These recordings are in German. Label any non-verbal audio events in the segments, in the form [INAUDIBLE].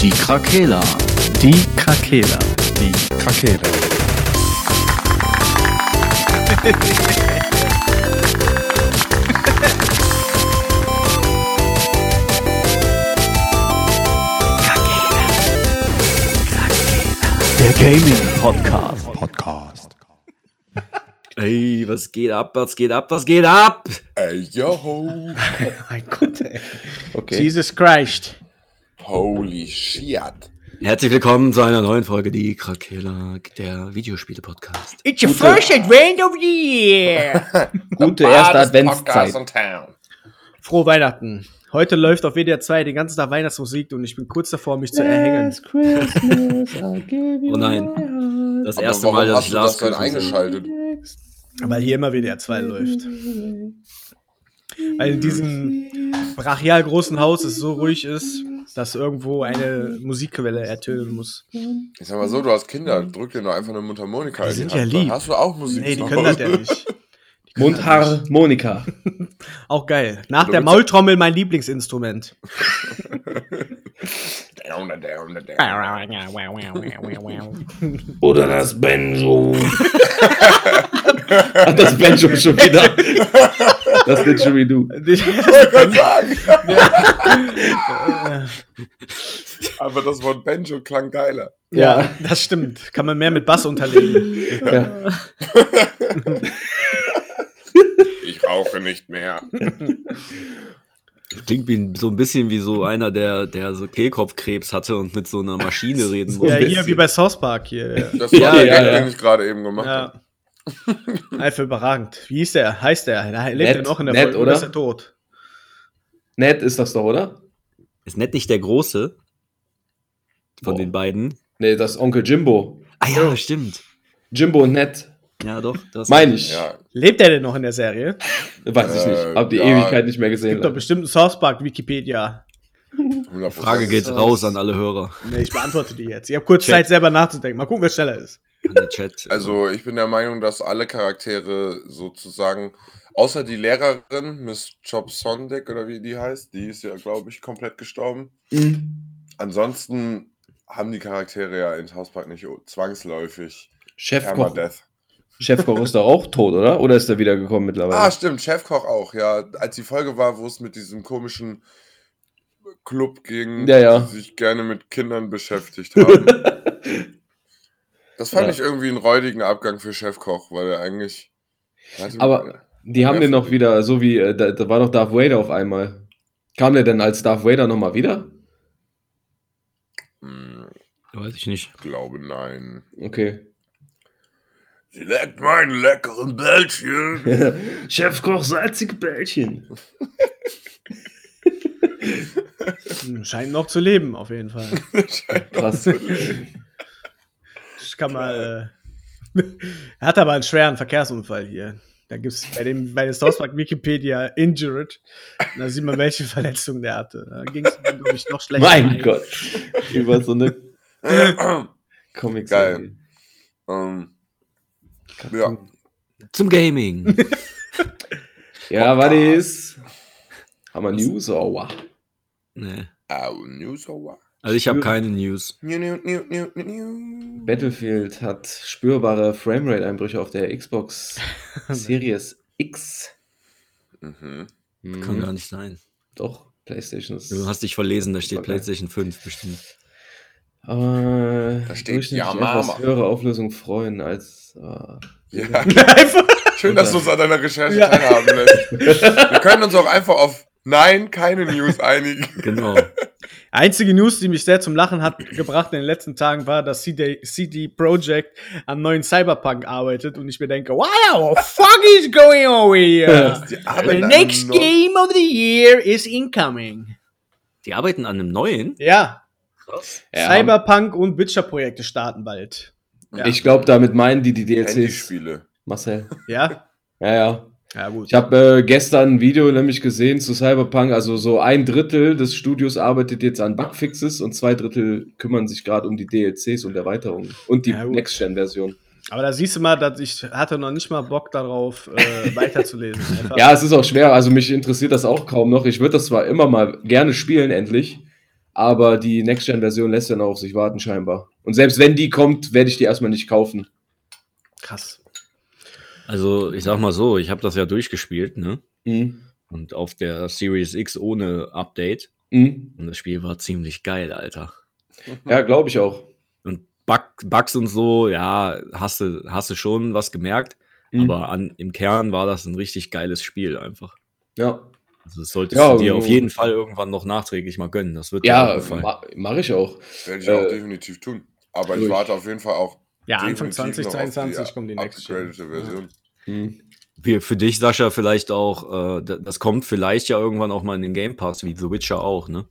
Die Krakela. Die Krakela. Die Krakela. Der Gaming Podcast. Podcast. Ey, was geht ab, was geht ab, was geht ab? Ey, yo. [LAUGHS] Mein Gott, ey. Okay. Jesus Christ. Holy shit. Herzlich willkommen zu einer neuen Folge Die Krakela, der Videospiele-Podcast. It's your first advent of the year. [LAUGHS] Gute erste Adventszeit. Frohe Weihnachten. Heute läuft auf WDR 2 den ganzen Tag Weihnachtsmusik und ich bin kurz davor, mich zu erhängen. Oh nein, das erste Mal, dass ich du das Lars soll. eingeschaltet? Weil hier immer WDR 2 läuft. Weil in diesem brachial großen Haus es so ruhig ist, dass irgendwo eine Musikquelle ertönen muss. Ich sag mal so, du hast Kinder, drück dir doch einfach eine Mundharmonika Die in sind ja lieb. Hast du auch Musik? Nee, die [LAUGHS] können das ja nicht. Mundharmonika. [LAUGHS] Auch geil. Nach der Maultrommel mein Lieblingsinstrument. [LAUGHS] Down, down, down. Oder das Benjo. Ach, das Benjo schon wieder. Das Didgeridoo. Ich wollte sagen. Aber das Wort Benjo klang geiler. Ja, das stimmt. Kann man mehr mit Bass unterlegen. Ja. [LAUGHS] Ich rauche nicht mehr. [LAUGHS] Klingt wie, so ein bisschen wie so einer, der, der so Kehlkopfkrebs hatte und mit so einer Maschine [LAUGHS] reden muss. Ja, hier wie bei South Park hier. Das [LAUGHS] war Ja, der ja, den ich gerade eben gemacht habe. Ja. [LAUGHS] Einfach überragend. Wie hieß der? Heißt der? Lebt Ned. er noch in der Ned, Folge oder? ist er tot? Nett ist das doch, oder? Ist nett nicht der Große von Boah. den beiden? Nee, das ist Onkel Jimbo. Ah ja, stimmt. Jimbo und Nett. Ja, doch. Das Meine ich. Ja, Lebt er denn noch in der Serie? Weiß ich nicht. Äh, Hab die ja. Ewigkeit nicht mehr Es gesehen. gibt doch bestimmt einen South Park Wikipedia. 100%. Frage geht raus an alle Hörer. Nee, ich beantworte die jetzt. Ich habe kurz Chat. Zeit, selber nachzudenken. Mal gucken, wer schneller ist. Chat. [LAUGHS] Also ich bin der Meinung, dass alle Charaktere sozusagen, außer die Lehrerin, Miss Chopsondek oder wie die heißt, die ist ja, glaube ich, komplett gestorben. Mhm. Ansonsten haben die Charaktere ja in South Park nicht zwangsläufig Chefkoch. Permadeath. Chefkoch ist doch auch tot, oder? Oder ist er wiedergekommen mittlerweile? Ah, stimmt, Chefkoch auch, ja. Als die Folge war, wo es mit diesem komischen Club ging, Ja, ja. die sich gerne mit Kindern beschäftigt haben. [LAUGHS] das fand Ja. ich irgendwie einen räudigen Abgang für Chefkoch, weil er eigentlich. Aber- mal. Die haben den noch wieder, so wie, äh, da, da war doch Darth Vader auf einmal. Kam der denn als Darth Vader nochmal wieder? Hm, Weiß ich nicht. glaube nein. Okay. Sie leckt meinen leckeren Bällchen. [LAUGHS] Chefkoch, salzige Bällchen. [LAUGHS] Scheint noch zu leben, auf jeden Fall. Krass. Ich kann mal. Äh, [LAUGHS] er hat aber einen schweren Verkehrsunfall hier. Da gibt es bei dem bei der South Park Wikipedia Injured. Da sieht man, welche Verletzungen der hatte. Da ging es ihm, glaube ich, noch schlechter. mein Gott. Über so eine comic Geil. ähm, ja. Zum Gaming. [LAUGHS] Ja, was ist? Haben wir News? Oh, wow. nee. Au, News over. Also ich habe keine News. New, new, new, new, new, new. Battlefield hat spürbare Framerate-Einbrüche auf der Xbox [LAUGHS] Series X. Mhm. Mhm. Kann gar nicht sein. Doch, PlayStation ist. Du hast dich verlesen, da steht Okay. PlayStation 5 bestimmt. Äh, Da steht ja, Mama. höhere Auflösung freuen als. Äh, Ja, [LAUGHS] schön, dass du uns an deiner Recherche Ja. teilhaben lässt. [LAUGHS] Wir können uns auch einfach auf Nein, keine News einigen. Genau. [LAUGHS] Einzige News, die mich sehr zum Lachen hat gebracht in den letzten Tagen, war, dass CD, CD Projekt am neuen Cyberpunk arbeitet und ich mir denke, what the fuck is going on here? Die The next game of the year is incoming. Die arbeiten an einem neuen. Ja, ja, Cyberpunk und Witcher-Projekte starten bald. Ja. Ich glaube, damit meinen die die DLCs. Marcel. Ja? Ja, ja. Ja, gut. Ich habe äh, gestern ein Video nämlich gesehen zu Cyberpunk. Also so ein Drittel des Studios arbeitet jetzt an Bugfixes und zwei Drittel kümmern sich gerade um die DLCs und Erweiterungen und die Ja. Next-Gen-Version. Aber da siehst du mal, dass ich hatte noch nicht mal Bock darauf, äh, [LAUGHS] weiterzulesen. Ja, es ist auch schwer. Also mich interessiert das auch kaum noch. Ich würde das zwar immer mal gerne spielen, endlich. Aber die Next-Gen-Version lässt dann auch auf sich warten, scheinbar. Und selbst wenn die kommt, werde ich die erstmal nicht kaufen. Krass. Also, ich sag mal so, ich habe das ja durchgespielt, ne? Mhm. Und auf der Series X ohne Update. Mhm. Und das Spiel war ziemlich geil, Alter. [LAUGHS] Ja, glaube ich auch. Und Bug, Bugs und so, ja, hast du, hast du schon was gemerkt. Mhm. Aber an, im Kern war das ein richtig geiles Spiel einfach. Ja, Also das solltest Ja, du dir also- auf jeden Fall irgendwann noch nachträglich mal gönnen. Das wird ja auch ma mache ich auch. Werde ich auch Äh, definitiv tun. Aber ich durch. warte auf jeden Fall auch Ja, Anfang definitiv noch auf 2022 kommt die upgradete Version. Mhm. Für, für dich, Sascha, vielleicht auch, äh, das kommt vielleicht ja irgendwann auch mal in den Game Pass, wie The Witcher auch, ne?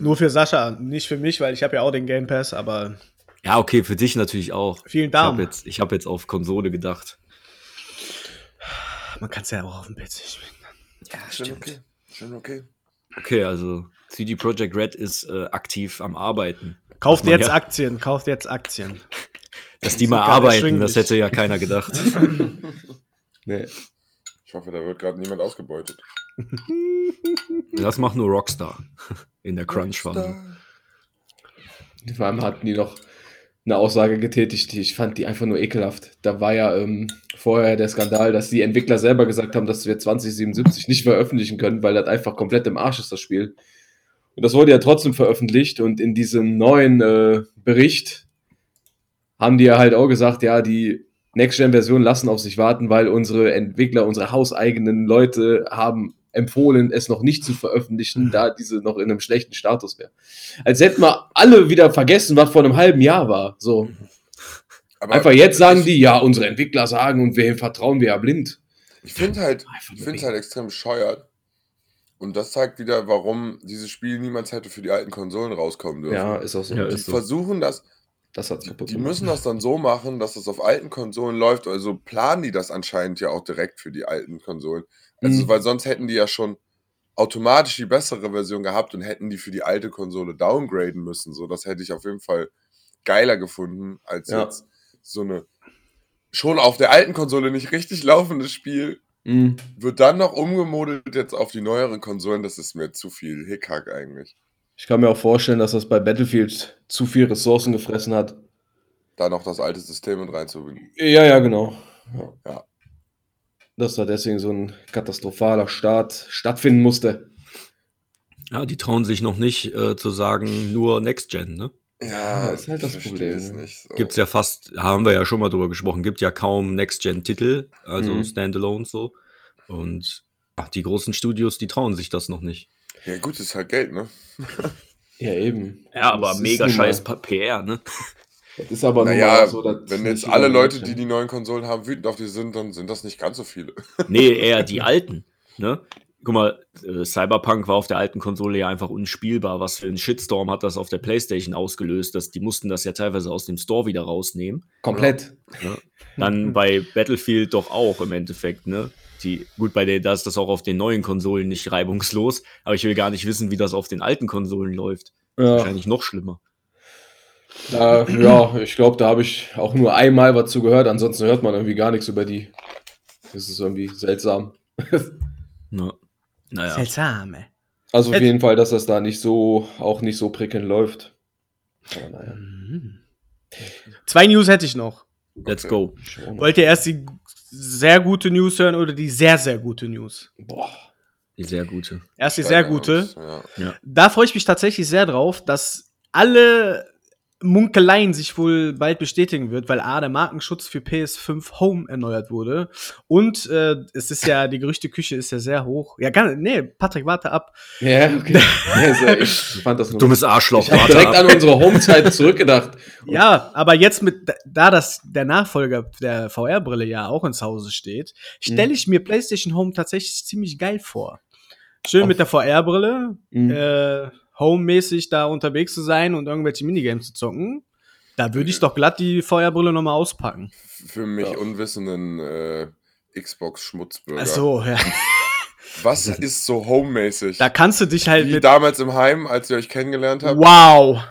Nur für Sascha, nicht für mich, weil ich habe ja auch den Game Pass, aber Ja, okay, für dich natürlich auch. vielen Ich habe Dank. jetzt, ich hab jetzt auf Konsole gedacht. Man kann es ja auch auf dem PC spielen. Ja, Schon okay. Schon okay. Okay, also CD Projekt Red ist äh, aktiv am Arbeiten. Kauft jetzt ja- Aktien, kauft jetzt Aktien. [LAUGHS] Dass die sind mal arbeiten, das hätte ja keiner gedacht. [LAUGHS] Nee. Ich hoffe, da wird gerade niemand ausgebeutet. [LAUGHS] Das macht nur Rockstar in der Crunch-Phase. Vor allem hatten die noch eine Aussage getätigt, die ich fand die einfach nur ekelhaft. Da war ja ähm, vorher der Skandal, dass die Entwickler selber gesagt haben, dass wir 2077 nicht veröffentlichen können, weil das einfach komplett im Arsch ist, das Spiel. Und das wurde ja trotzdem veröffentlicht und in diesem neuen äh, Bericht haben die ja halt auch gesagt, ja, die Next-Gen-Version lassen auf sich warten, weil unsere Entwickler, unsere hauseigenen Leute haben empfohlen, es noch nicht zu veröffentlichen, da diese noch in einem schlechten Status wäre. Als hätten wir alle wieder vergessen, was vor einem halben Jahr war. So. Aber Einfach jetzt sagen die, ja, unsere Entwickler sagen und wem vertrauen wir ja blind. Ich finde halt, ich halt extrem bescheuert. Und das zeigt wieder, warum dieses Spiel niemals hätte für die alten Konsolen rauskommen dürfen. Ja, ist auch so. Ja, die so. versuchen das, das hat's kaputt die gemacht. müssen das dann so machen, dass es auf alten Konsolen läuft. Also planen die das anscheinend ja auch direkt für die alten Konsolen. Also, Mhm. weil sonst hätten die ja schon automatisch die bessere Version gehabt und hätten die für die alte Konsole downgraden müssen. So, das hätte ich auf jeden Fall geiler gefunden, als Ja. jetzt so eine schon auf der alten Konsole nicht richtig laufendes Spiel Mhm. wird dann noch umgemodelt jetzt auf die neueren Konsolen. Das ist mir zu viel Hickhack eigentlich. Ich kann mir auch vorstellen, dass das bei Battlefield zu viel Ressourcen gefressen hat. Da noch das alte System mit reinzubringen. Ja, ja, genau. Ja. Ja. Dass da deswegen so ein katastrophaler Start stattfinden musste. Ja, die trauen sich noch nicht äh, zu sagen, nur Next Gen, ne? Ja, ist halt das Problem, es ne? nicht so. Gibt's ja fast, haben wir ja schon mal drüber gesprochen, gibt ja kaum Next-Gen-Titel, also Mhm. Standalone so. Und ach, die großen Studios, die trauen sich das noch nicht. Ja, gut, ist halt Geld, ne? Ja, eben. Ja, aber mega mal- scheiß PR, ne? Das ist aber Naja, so, dass wenn jetzt alle Leute, die die neuen Konsolen haben, wütend auf die sind, dann sind das nicht ganz so viele. [LAUGHS] Nee, eher die alten, ne? Guck mal, äh, Cyberpunk war auf der alten Konsole ja einfach unspielbar. Was für ein Shitstorm hat das auf der Playstation ausgelöst? Dass die mussten das ja teilweise aus dem Store wieder rausnehmen. Komplett. Ne? Dann [LAUGHS] bei Battlefield doch auch im Endeffekt, ne? Die, gut, bei der, da ist das auch auf den neuen Konsolen nicht reibungslos, aber ich will gar nicht wissen, wie das auf den alten Konsolen läuft. Ja, Wahrscheinlich noch schlimmer. Da, ja ich glaube, da habe ich auch nur einmal was zu gehört. Ansonsten hört man irgendwie gar nichts über die. Das ist irgendwie seltsam. [LAUGHS] Ne? Naja. Seltsame. Also auf Jetzt- jeden Fall, dass das da nicht so, auch nicht so prickelnd läuft. Aber naja. Mhm. Zwei News hätte ich noch. Let's go. Wir. Wollt ihr erst die sehr gute News hören oder die sehr, sehr gute News? Boah. Die sehr gute. Erst die sehr gute. Ja. Da freue ich mich tatsächlich sehr drauf, dass alle Munkeleien sich wohl bald bestätigen wird, weil A, der Markenschutz für PS5 Home erneuert wurde. Und äh, es ist ja, die Gerüchteküche ist ja sehr hoch. Ja, gar nee, Patrick, warte ab. Ja, okay. [LAUGHS] Also, ich fand das nur Dummes Arschloch. Ich habe warte direkt ab. an unsere Homezeit [LAUGHS] zurückgedacht. Ja, aber jetzt mit, da das der Nachfolger der VR-Brille ja auch ins Hause steht, stelle ich mir PlayStation Home tatsächlich ziemlich geil vor. Schön Auf- mit der VR-Brille, Mhm. äh, Home-mäßig da unterwegs zu sein und irgendwelche Minigames zu zocken. Da würde ich doch glatt die VR-Brille nochmal auspacken. Für mich Ja. unwissenden äh, Xbox-Schmutzbürger. Also, ja. [LAUGHS] Was ist so homemäßig? da kannst du dich halt Wie mit. damals im Heim, als ihr euch kennengelernt habt? Wow!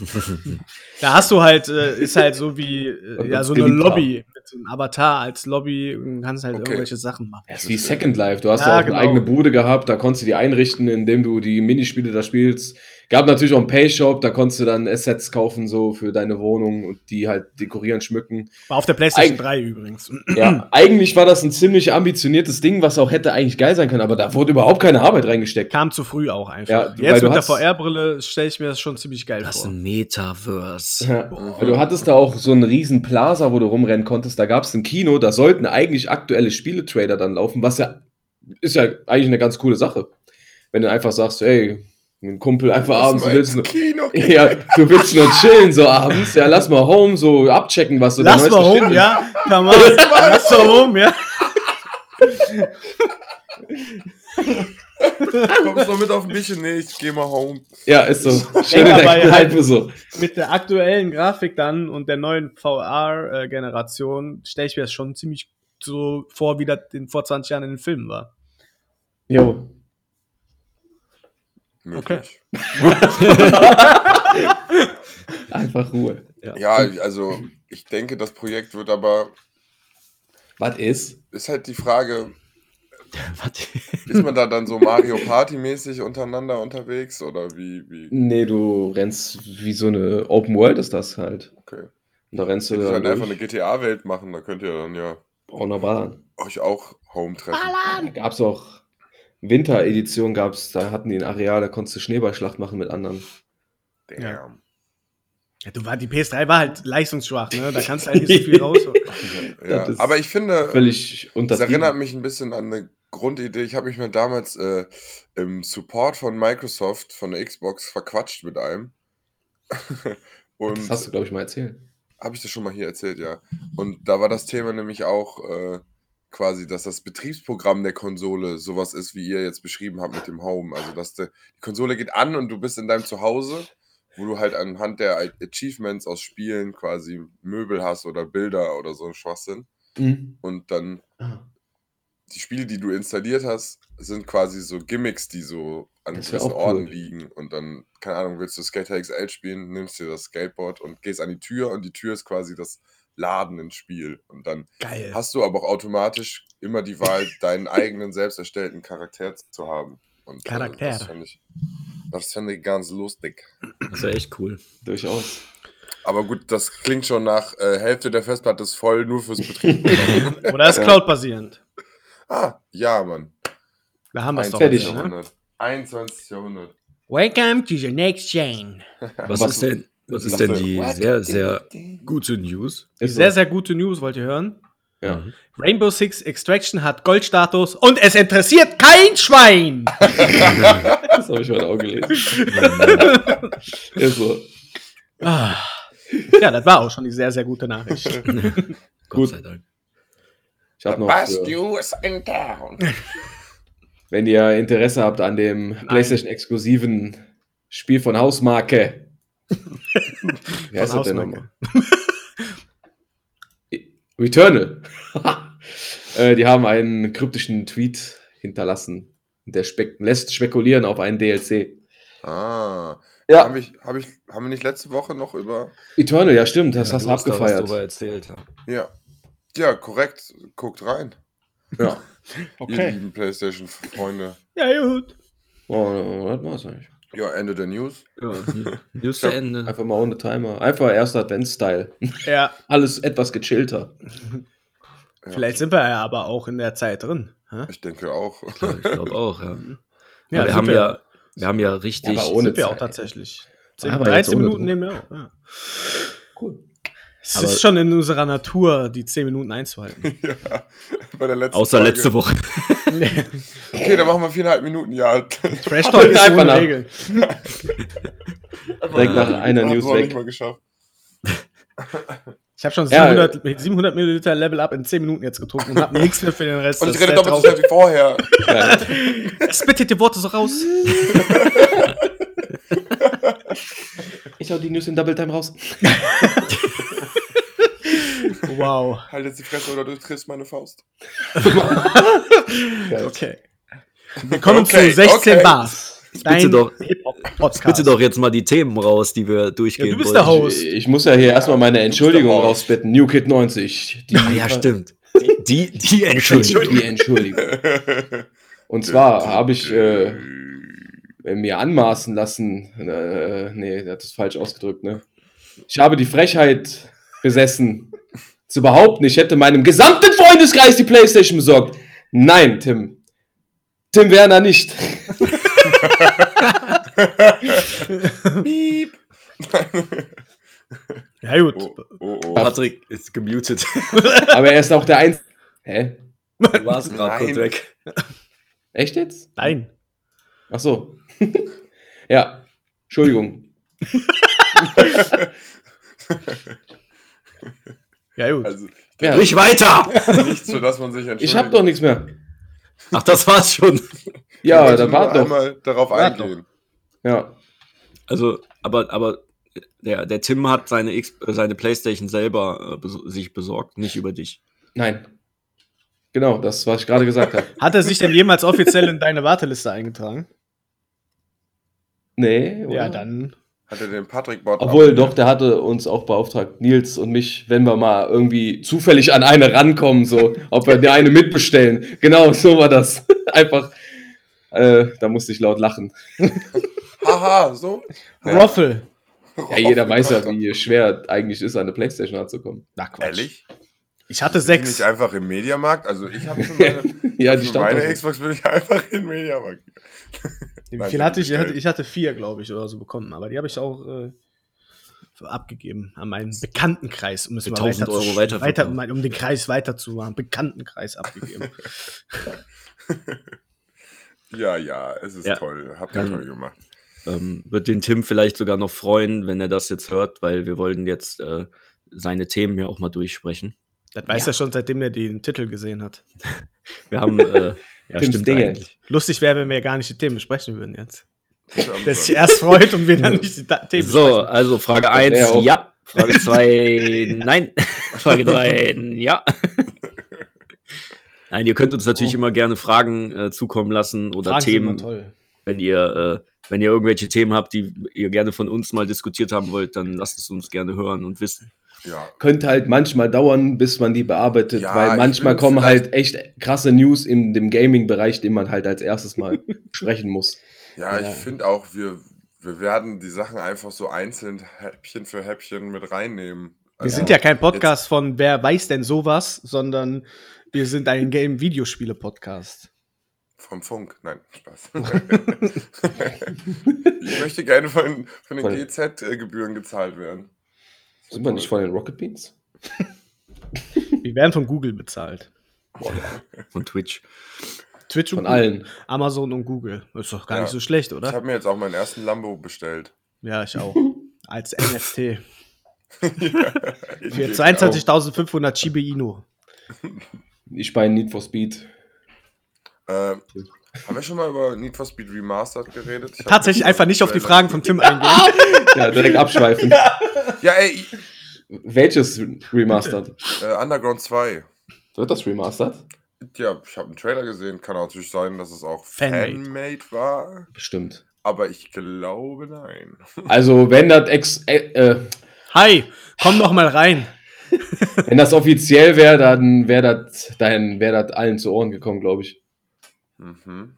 [LAUGHS] da hast du halt, äh, ist halt so wie, äh, ja, so eine. Lobby so einem Avatar als Lobby und kannst halt Okay. irgendwelche Sachen machen. Das ist wie Second Life. Du hast Ja, ja, auch genau. eine eigene Bude gehabt, da konntest du die einrichten, indem du die Minispiele da spielst. Gab natürlich auch einen Pay-Shop, da konntest du dann Assets kaufen, so für deine Wohnung und die halt dekorieren, schmücken. War auf der PlayStation Eig- 3 übrigens. Ja, eigentlich war das ein ziemlich ambitioniertes Ding, was auch hätte eigentlich geil sein können, aber da wurde überhaupt keine Arbeit reingesteckt. Kam zu früh auch einfach. Ja, Jetzt mit der VR-Brille stelle ich mir das schon ziemlich geil Das ist vor. ein Metaverse. Ja, weil du hattest da auch so einen riesen Plaza, wo du rumrennen konntest. Da gab es ein Kino, da sollten eigentlich aktuelle Spieletrader dann laufen, was ja ist ja eigentlich eine ganz coole Sache. Wenn du einfach sagst, ey, ein Kumpel einfach abends, du willst, ins Kino. [LAUGHS] ja, du willst nur chillen so abends, ja, lass mal home so abchecken, was du da Lass mal home, Shit ja? On. [LAUGHS] Lass mal home, ja? Kommst du noch mit auf ein bisschen? Nee, ich geh mal home. Ja, ist so. Schön in der aber, Kneipe so. Mit der aktuellen Grafik dann und der neuen VR-Generation stelle ich mir das schon ziemlich so vor, wie das in, vor 20 Jahren in den Filmen war. Jo. Möglich. [LAUGHS] Einfach Ruhe. Ja, also ich denke, das Projekt wird aber, Was ist? ist halt die Frage, [LAUGHS] ist man da dann so Mario Party-mäßig untereinander unterwegs oder wie, wie? Nee, du rennst wie so eine Open World ist das halt. Okay. Und da rennst du Wir dann können einfach eine GTA-Welt machen, da könnt ihr dann ja Wunderbar. euch auch home treffen. Da gab es auch Winteredition, gab's, da hatten die ein Areal, da konntest du Schneeballschlacht machen mit anderen. Damn. Ja. Ja, du war, die PS3 war halt leistungsschwach, ne? Da kannst du halt nicht so viel [LAUGHS] raus. Ja, Das ist aber ich finde, Völlig das untertrieben. erinnert mich ein bisschen an eine Grundidee. Ich habe mich mal damals äh, im Support von Microsoft, von der Xbox, verquatscht mit einem. [LAUGHS] Und Das hast du, glaube ich, mal erzählt. Habe ich das schon mal hier erzählt, ja. Und da war das Thema nämlich auch äh, quasi, dass das Betriebsprogramm der Konsole sowas ist, wie ihr jetzt beschrieben habt mit dem Home. Also, dass die Konsole geht an und du bist in deinem Zuhause, wo du halt anhand der Achievements aus Spielen quasi Möbel hast oder Bilder oder so ein Schwachsinn. Mhm. Und dann die Spiele, die du installiert hast, sind quasi so Gimmicks, die so an gewissen auch cool. Orten liegen. Und dann, keine Ahnung, willst du Skater XL spielen, nimmst dir das Skateboard und gehst an die Tür und die Tür ist quasi das Laden ins Spiel. Und dann Geil. hast du aber auch automatisch immer die Wahl, [LAUGHS] deinen eigenen selbst erstellten Charakter zu haben. Und, äh, Charakter. das fand ich, das fand ich ganz lustig. Das ist ja echt cool. Durchaus. Aber gut, das klingt schon nach äh, Hälfte der Festplatte ist voll nur fürs Betriebsprogramm. [LAUGHS] Oder ist. Cloud-basierend? ah, ja, Mann. Da haben wir es doch. Fertig. wieder, Ne? Jahrhundert. 21. Jahrhundert. Welcome to the next chain. Was, Was- ist denn, was ist denn die sehr, sehr gute News? Die sehr, sehr gute News, wollt ihr hören? Ja. Rainbow Six Extraction hat Goldstatus und es interessiert kein Schwein. [LAUGHS] [LAUGHS] Das habe ich heute auch gelesen. [LAUGHS] ist so. Ah. ja, das war auch schon die sehr, sehr gute Nachricht. Gott Gut. sei Dank. Ich habe noch, Best News in town. wenn ihr Interesse habt an dem PlayStation-exklusiven Spiel von Hausmarke. [LAUGHS] Wie heißt Von das denn nochmal? [LAUGHS] Returnal. [LAUGHS] äh, die haben einen kryptischen Tweet hinterlassen. Der spek lässt spekulieren auf einen DLC. Ah. Ja. Hab ich, hab ich, haben wir nicht letzte Woche noch über. Eternal, ja stimmt, das Ja, hast du da was abgefeiert. erzählt. Ja. Ja. Ja, korrekt. Guckt rein. Ja. Ihr lieben PlayStation-Freunde. Ja, gut. Oh, das war's eigentlich. Ja, Ende der News. Ja, [LAUGHS] News zu Ende. Einfach mal ohne Timer. Einfach erster Advent-Style. Ja, [LAUGHS] Alles etwas gechillter. Ja. [LAUGHS] vielleicht sind wir ja aber auch in der Zeit drin. hä? Ich denke auch. Ich glaube auch, ja. Ja, wir, haben wir- ja, wir haben ja richtig. Ja, aber ohne Sind wir auch Zeit. tatsächlich. 10, Aber jetzt 13 ohne Minuten Druck. nehmen wir auch. Ja. Cool. Es ist schon in unserer Natur, die 10 Minuten einzuhalten. [LAUGHS] ja. Bei der letzten Außer Folge. letzte Woche. [LAUGHS] Okay, dann machen wir viereinhalb Minuten. Ja. Trash Talk ist Einfach nach- Regeln. Direkt nach einer News weg. mal geschafft. Ich habe schon Ja, 700, 700 Milliliter Level Up in 10 Minuten jetzt getrunken und habe [LAUGHS] nichts mehr für den Rest. Und Das ich rede doppelt so schnell wie vorher. Ja. Spittet die Worte so raus. Ich hau die News in Double Time raus. Wow. [LAUGHS] Halt jetzt die Fresse oder du triffst meine Faust. [LAUGHS] Okay. Wir kommen Okay, zu 16 okay. Bars. bitte doch-. Bitte doch jetzt mal die Themen raus, die wir durchgehen Ja, du bist wollen. der Host. Ich, ich muss ja hier erstmal meine Entschuldigung Raus. rausbitten. New Kid 90. Die, Ah, ja, stimmt. Die, die Entschuldigung. Die Entschuldigung. Und zwar habe ich, äh, mir anmaßen lassen. Äh, nee, der hat das falsch ausgedrückt, ne? Ich habe die Frechheit besessen, zu behaupten, ich hätte meinem gesamten Freundeskreis die Playstation besorgt. Nein, Tim. Tim Werner nicht. Piep. [LAUGHS] Ja, gut. oh, oh, oh. Patrick ist gemutet. [LAUGHS] Aber er ist auch der Einzige. Hä? Du warst gerade kurz weg. Echt jetzt? Nein. Ach so. [LAUGHS] ja. Entschuldigung. Ja, gut. Also Ja. Nicht weiter! nichts, für das man sich entschuldigt. Ich habe doch nichts mehr. Ach, das war's schon. Ja, da war doch. einmal darauf Wart eingehen. Ja. Also, aber, aber der, der Tim hat seine, X, äh, seine Playstation selber äh, bes sich besorgt, nicht über dich. Nein. Genau, das, was ich gerade gesagt habe. Hat er sich denn jemals offiziell in deine Warteliste eingetragen? Nee. Oder? Ja, dann. Hat er den Patrick-Bot Obwohl, abonniert? doch, der hatte uns auch beauftragt, Nils und mich, wenn wir mal irgendwie zufällig an eine rankommen, so, ob wir der eine mitbestellen. Genau, so war das. [LAUGHS] Einfach, äh, da musste ich laut lachen. [LAUGHS] Haha, so? Ja. Roffel. Ja, jeder weiß ja, wie schwer eigentlich ist, an eine Playstation ranzukommen. Na, Quatsch. Ehrlich? Ich hatte Bin sechs. ich einfach im Mediamarkt? Also ich habe für meine, [LAUGHS] Ja, die für stand meine Xbox bin ich einfach im Mediamarkt. Wie viel hatte ich? Ich hatte, ich vier, glaube ich, oder so bekommen. Aber die habe ich auch äh, abgegeben an meinen Bekanntenkreis, um es Für mal 1000 weiter, Euro zu, weiter weiter verkauft. um den Kreis weiterzumachen. Bekanntenkreis abgegeben. [LAUGHS] Ja, ja, es ist Ja. toll. Habt ihr Dann- toll gemacht. Ähm, wird den Tim vielleicht sogar noch freuen, wenn er das jetzt hört, weil wir wollten jetzt äh, seine Themen ja auch mal durchsprechen. Das weiß er schon, seitdem er den Titel gesehen hat. [LAUGHS] Wir haben, äh, ja, [LAUGHS] Tims stimmt Dinge. eigentlich. Lustig wäre, wenn wir gar nicht die Themen besprechen würden jetzt. Das ist Der sich erst freut und wir dann nicht die Themen So, besprechen. also Frage wär 1, auch- ja. Frage 2, [LAUGHS] nein. Frage 3, ja. Nein, ihr könnt uns natürlich immer gerne Fragen äh, zukommen lassen oder Fragen sind immer Themen, toll. wenn ihr, äh, wenn ihr irgendwelche Themen habt, die ihr gerne von uns mal diskutiert haben wollt, dann lasst es uns gerne hören und wissen. Ja, Könnte halt manchmal dauern, bis man die bearbeitet, Ja, weil ich manchmal kommen halt echt krasse News in dem Gaming-Bereich, den man halt als erstes mal [LAUGHS] sprechen muss. ja, Ja. ich finde auch, wir, wir werden die Sachen einfach so einzeln Häppchen für Häppchen mit reinnehmen. Wir Also, sind ja kein Podcast von Wer weiß denn sowas, sondern wir sind ein Game-Videospiele-Podcast. Vom Funk. Nein, Spaß. [LAUGHS] [LAUGHS] ich möchte gerne von, von den GZ-Gebühren gezahlt werden. Sind wir nicht von den Rocket Beans? [LAUGHS] Wir werden von Google bezahlt. Von Twitch. Twitch und Von Google. allen. Amazon und Google. Ist doch gar Ja. nicht so schlecht, Ich oder? habe mir jetzt auch meinen ersten Lambo bestellt. Ja, ich auch. [LAUGHS] Als NFT. Für Für 22.500 Chibi Inu. Ich bei Need for Speed. Äh, haben wir schon mal über Need for Speed Remastered geredet? Ich Tatsächlich einfach nicht auf die Fragen von Tim eingehen. [LAUGHS] Ja, direkt abschweifen. Ja, ey, Welches Remastered? äh, Underground 2. Wird das Remastered? Ja, ich habe einen Trailer gesehen. Kann natürlich sein, dass es auch Fanmade. Fanmade war. Bestimmt. Aber ich glaube, nein. [LAUGHS] Also, wenn das ex äh, äh, Hi, komm doch mal rein. wenn das offiziell wäre, dann wäre das dann wäre das allen zu Ohren gekommen, glaube ich. Mhm.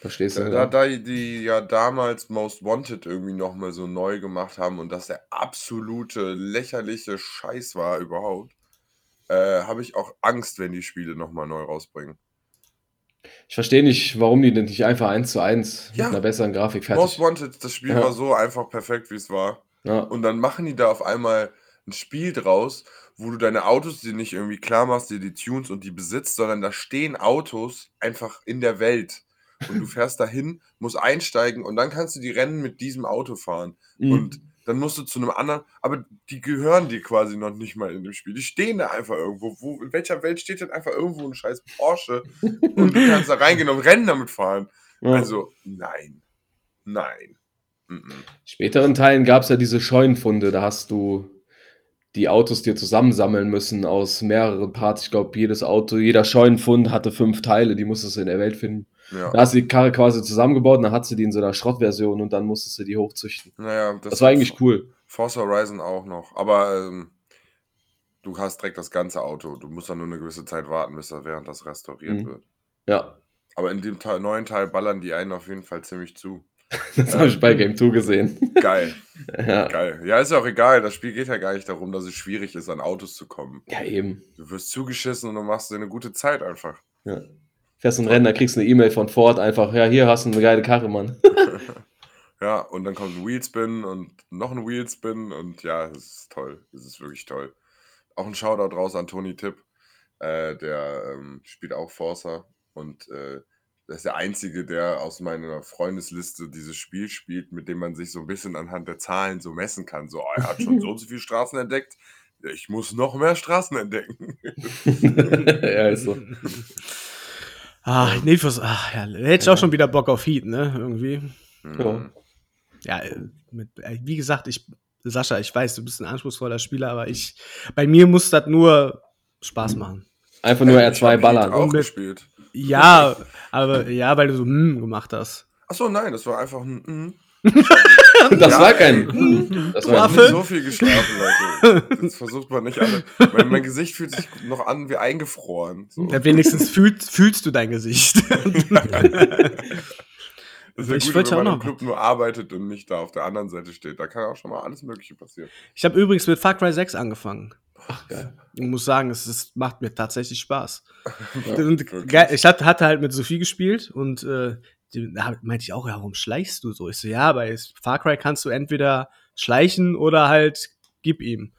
Verstehst du? Da, ja? da die ja damals Most Wanted irgendwie nochmal so neu gemacht haben und das der absolute lächerliche Scheiß war überhaupt, äh, habe ich auch Angst, wenn die Spiele nochmal neu rausbringen. Ich verstehe nicht, warum die denn nicht einfach eins zu eins Ja. mit einer besseren Grafik Most fertig. Wanted, das Spiel Ja. war so einfach perfekt, wie es war. Ja. Und dann machen die da auf einmal ein Spiel draus, wo du deine Autos dir nicht irgendwie klar machst, dir die Tunes und die besitzt, sondern da stehen Autos einfach in der Welt. Und du fährst dahin, musst einsteigen und dann kannst du die Rennen mit diesem Auto fahren. Mhm. Und dann musst du zu einem anderen, aber die gehören dir quasi noch nicht mal in dem Spiel. Die stehen da einfach irgendwo. Wo, in welcher Welt steht denn einfach irgendwo ein scheiß Porsche [LAUGHS] und du kannst da reingehen und Rennen damit fahren? Ja. Also, nein. Nein. Mhm. späteren Teilen gab es ja diese Scheunenfunde, da hast du die Autos dir zusammensammeln müssen aus mehreren Parts. Ich glaube, jedes Auto, jeder Scheunenfund hatte fünf Teile, die musstest du in der Welt finden. Ja. Da hast du die Karre quasi zusammengebaut und dann hat sie die in so einer Schrottversion und dann musstest du die hochzüchten. Naja, Das, war eigentlich cool. Forza Horizon auch noch. Aber ähm, du hast direkt das ganze Auto. Du musst dann nur eine gewisse Zeit warten, bis das während das restauriert Mhm. wird. Ja. Aber in dem Teil, neuen Teil ballern die einen auf jeden Fall ziemlich zu. [LAUGHS] Das habe ich bei Game 2 gesehen. Geil, [LAUGHS] Ja, geil. Ja, ist ja auch egal. Das Spiel geht ja gar nicht darum, dass es schwierig ist, an Autos zu kommen. ja eben. Du wirst zugeschissen und du machst dir eine gute Zeit einfach. Ja. Fährst ein Rennen, dann kriegst du eine E-Mail von Ford einfach, ja, hier hast du eine geile Karre, Mann. [LAUGHS] Ja, und dann kommt ein Wheelspin und noch ein Wheelspin und ja, es ist toll. Es ist wirklich toll. Auch ein Shoutout raus an Tony Tipp. Äh, der ähm, spielt auch Forza und äh, der ist der Einzige, der aus meiner Freundesliste dieses Spiel spielt, mit dem man sich so ein bisschen anhand der Zahlen so messen kann. So, er hat schon so [LAUGHS] und so viele Straßen entdeckt. Ich muss noch mehr Straßen entdecken. [LAUGHS] ja, ist so. Ah, nee, fürs, ach, ja, hätte ich auch schon wieder Bock auf Heat, ne? Irgendwie. Mhm. Ja, äh, mit, äh, wie gesagt, ich, Sascha, ich weiß, du bist ein anspruchsvoller Spieler, aber ich, bei mir muss das nur Spaß machen. Einfach nur Ich R2 hab ballern. Heat auch mit- gespielt. Ja, aber, ja, weil du so, hm, gemacht hast. Achso, nein, das war einfach ein. Mm. Das Ja, war ey. kein. Das war. Ich hab so viel geschlafen, Leute. Das versucht man nicht alle. Mein, mein Gesicht fühlt sich noch an wie eingefroren. So. Ja, wenigstens fühlst, fühlst du dein Gesicht. [LAUGHS] Ist ja Ich gut, wollte wenn auch man noch im Club nur arbeitet und nicht da auf der anderen Seite steht. Da kann auch schon mal alles Mögliche passieren. ich habe übrigens mit Far Cry 6 angefangen. geil. Ich muss sagen, es ist, macht mir tatsächlich Spaß. [LAUGHS] Ja, ich hatte, hatte halt mit Sophie gespielt und äh, die, da meinte ich auch, ja, warum schleichst du so? Ich so, ja, bei Far Cry kannst du entweder schleichen oder halt gib ihm.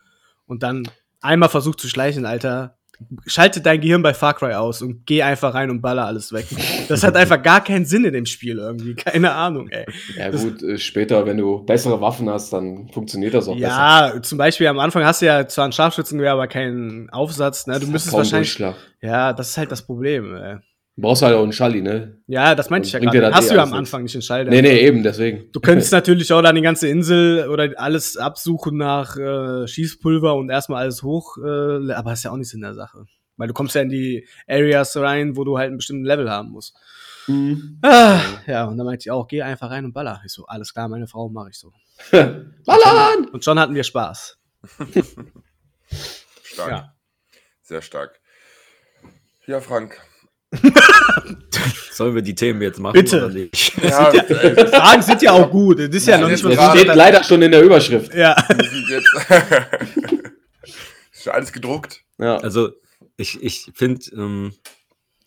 Und dann einmal versucht zu schleichen, Alter. Schalte dein Gehirn bei Far Cry aus und geh einfach rein und baller alles weg. Das hat einfach gar keinen Sinn in dem Spiel irgendwie. Keine Ahnung, ey. Ja, gut, äh, später, wenn du bessere Waffen hast, dann funktioniert das auch besser. Ja, zum Beispiel am Anfang hast du ja zwar ein Scharfschützengewehr, aber keinen Aufsatz. Ne? Du müsstest wahrscheinlich. Ja, das ist halt das Problem. Ey. Du brauchst halt auch einen Schalli, ne? Ja, das meinte ich ja gerade. das Hast eh du ja am. Anfang nicht den Schalter. Nee, nee, eben, deswegen. Du könntest [LAUGHS] natürlich auch dann die ganze Insel oder alles absuchen nach äh, Schießpulver und erstmal alles hoch, äh, aber ist ja auch nichts in der Sache. Weil du kommst ja in die Areas rein, wo du halt einen bestimmten Level haben musst. Mhm. Ah, ja, und dann meinte ich auch, geh einfach rein und baller. Ich so, alles klar, meine Frau mache ich so. [LAUGHS] Ballern! Und schon hatten wir Spaß. [LAUGHS] Stark. Ja. Sehr stark. Ja, Frank. [LAUGHS] Sollen wir die Themen jetzt machen? Bitte. Oder nicht? Ja, [LAUGHS] Fragen sind ja auch gut. Das ist ja Nein, noch nicht Das steht leider schon in der Überschrift. Ja. [LAUGHS] ist schon alles gedruckt. Ja. Also, ich, ich finde, ähm,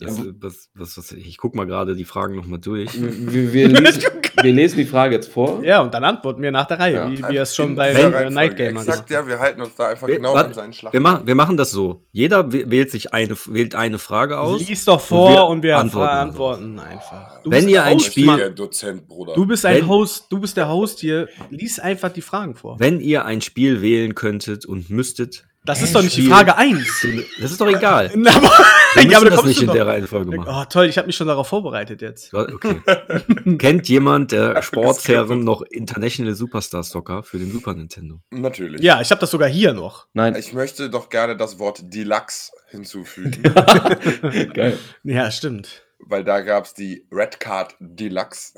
das, was, was, was, ich guck mal gerade die Fragen nochmal durch. Wir, wir, [LAUGHS] lesen, wir lesen die Frage jetzt vor. Ja, und dann antworten wir nach der Reihe, Ja. wie wir es schon bei äh. Night Gamer Exakt, ja, wir halten uns da einfach Wir- genau an seinen Schlag. Wir, machen, wir machen das so. Jeder wäh- wählt sich eine, wählt eine Frage aus. Lies doch vor wir und wir antworten antworten, einfach. Du Wenn bist ihr der ein Host, Spiel- Mann. Dozent, Bruder. Du bist ein Wenn- Host, du bist der Host hier. Lies einfach die Fragen vor. Wenn ihr ein Spiel wählen könntet und müsstet, Das ist doch nicht die Spiel- Frage 1. das ist doch egal. [LAUGHS] Na, aber, Wir ja, aber das nicht in doch. der Reihenfolge machen. Oh, toll, ich habe mich schon darauf vorbereitet jetzt. Okay. [LAUGHS] Kennt jemand der Sportsherren noch International Superstar Soccer für den Super Nintendo? Natürlich. Ja, ich habe das sogar hier noch. Nein. Ich möchte doch gerne das Wort Deluxe hinzufügen, [LAUGHS] Geil. Ja, stimmt. weil da gab es die Red Card Deluxe.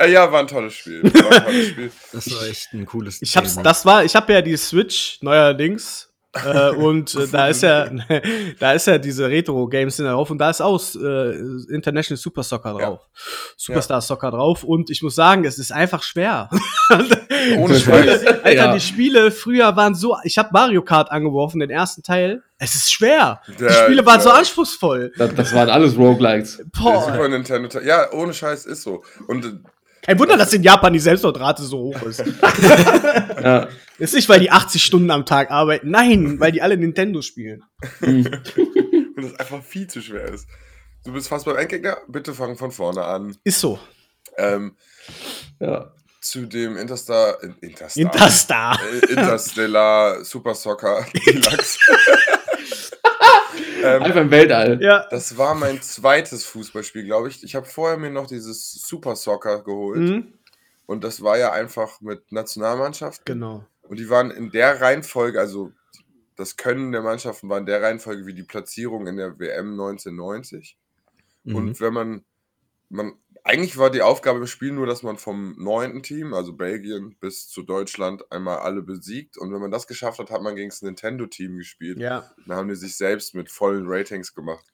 Äh, ja, war ein tolles Spiel. War ein tolles [LAUGHS] Spiel. Das war echt ein cooles Ich hab's, Thema. das war, ich habe ja die Switch neuerdings. äh, und äh, da ist ja, [LAUGHS] da ist ja diese Retro-Games drauf und da ist auch äh, International Super Soccer Ja. drauf. Superstar Soccer drauf und ich muss sagen, es ist einfach schwer. [LAUGHS] Ohne Scheiß. Alter, Ja. die Spiele früher waren so, ich habe Mario Kart angeworfen, den ersten Teil. Es ist schwer. die Spiele waren so der- anspruchsvoll. Das, das waren alles Roguelikes. Boah. Super Nintendo. Te- Ja, ohne Scheiß ist so. Und äh, Kein Wunder, dass in Japan die Selbstmordrate so hoch ist. [LAUGHS] Ja. ist nicht, weil die 80 Stunden am Tag arbeiten. Nein, weil die alle Nintendo spielen. [LAUGHS] und es einfach viel zu schwer ist. Du bist fast beim Endgegner. Bitte fang von vorne an. Ist so. Ähm, ja. zu dem Interstar. In- Interstar. Interstar. äh, Interstellar Super Soccer [LAUGHS] Deluxe. Ähm, Einfach im Weltall. Ja. das war mein zweites Fußballspiel, glaube ich. Ich habe vorher mir noch dieses Super Soccer geholt. Mhm. Und das war ja einfach mit Nationalmannschaft. Genau. Und die waren in der Reihenfolge, also das Können der Mannschaften war in der Reihenfolge wie die Platzierung in der WM 1990. Mhm. Und wenn man, man, eigentlich war die Aufgabe im Spiel nur, dass man vom neunten Team, also Belgien, bis zu Deutschland einmal alle besiegt. Und wenn man das geschafft hat, hat man gegen das Nintendo-Team gespielt. Ja. Dann haben die sich selbst mit vollen Ratings gemacht.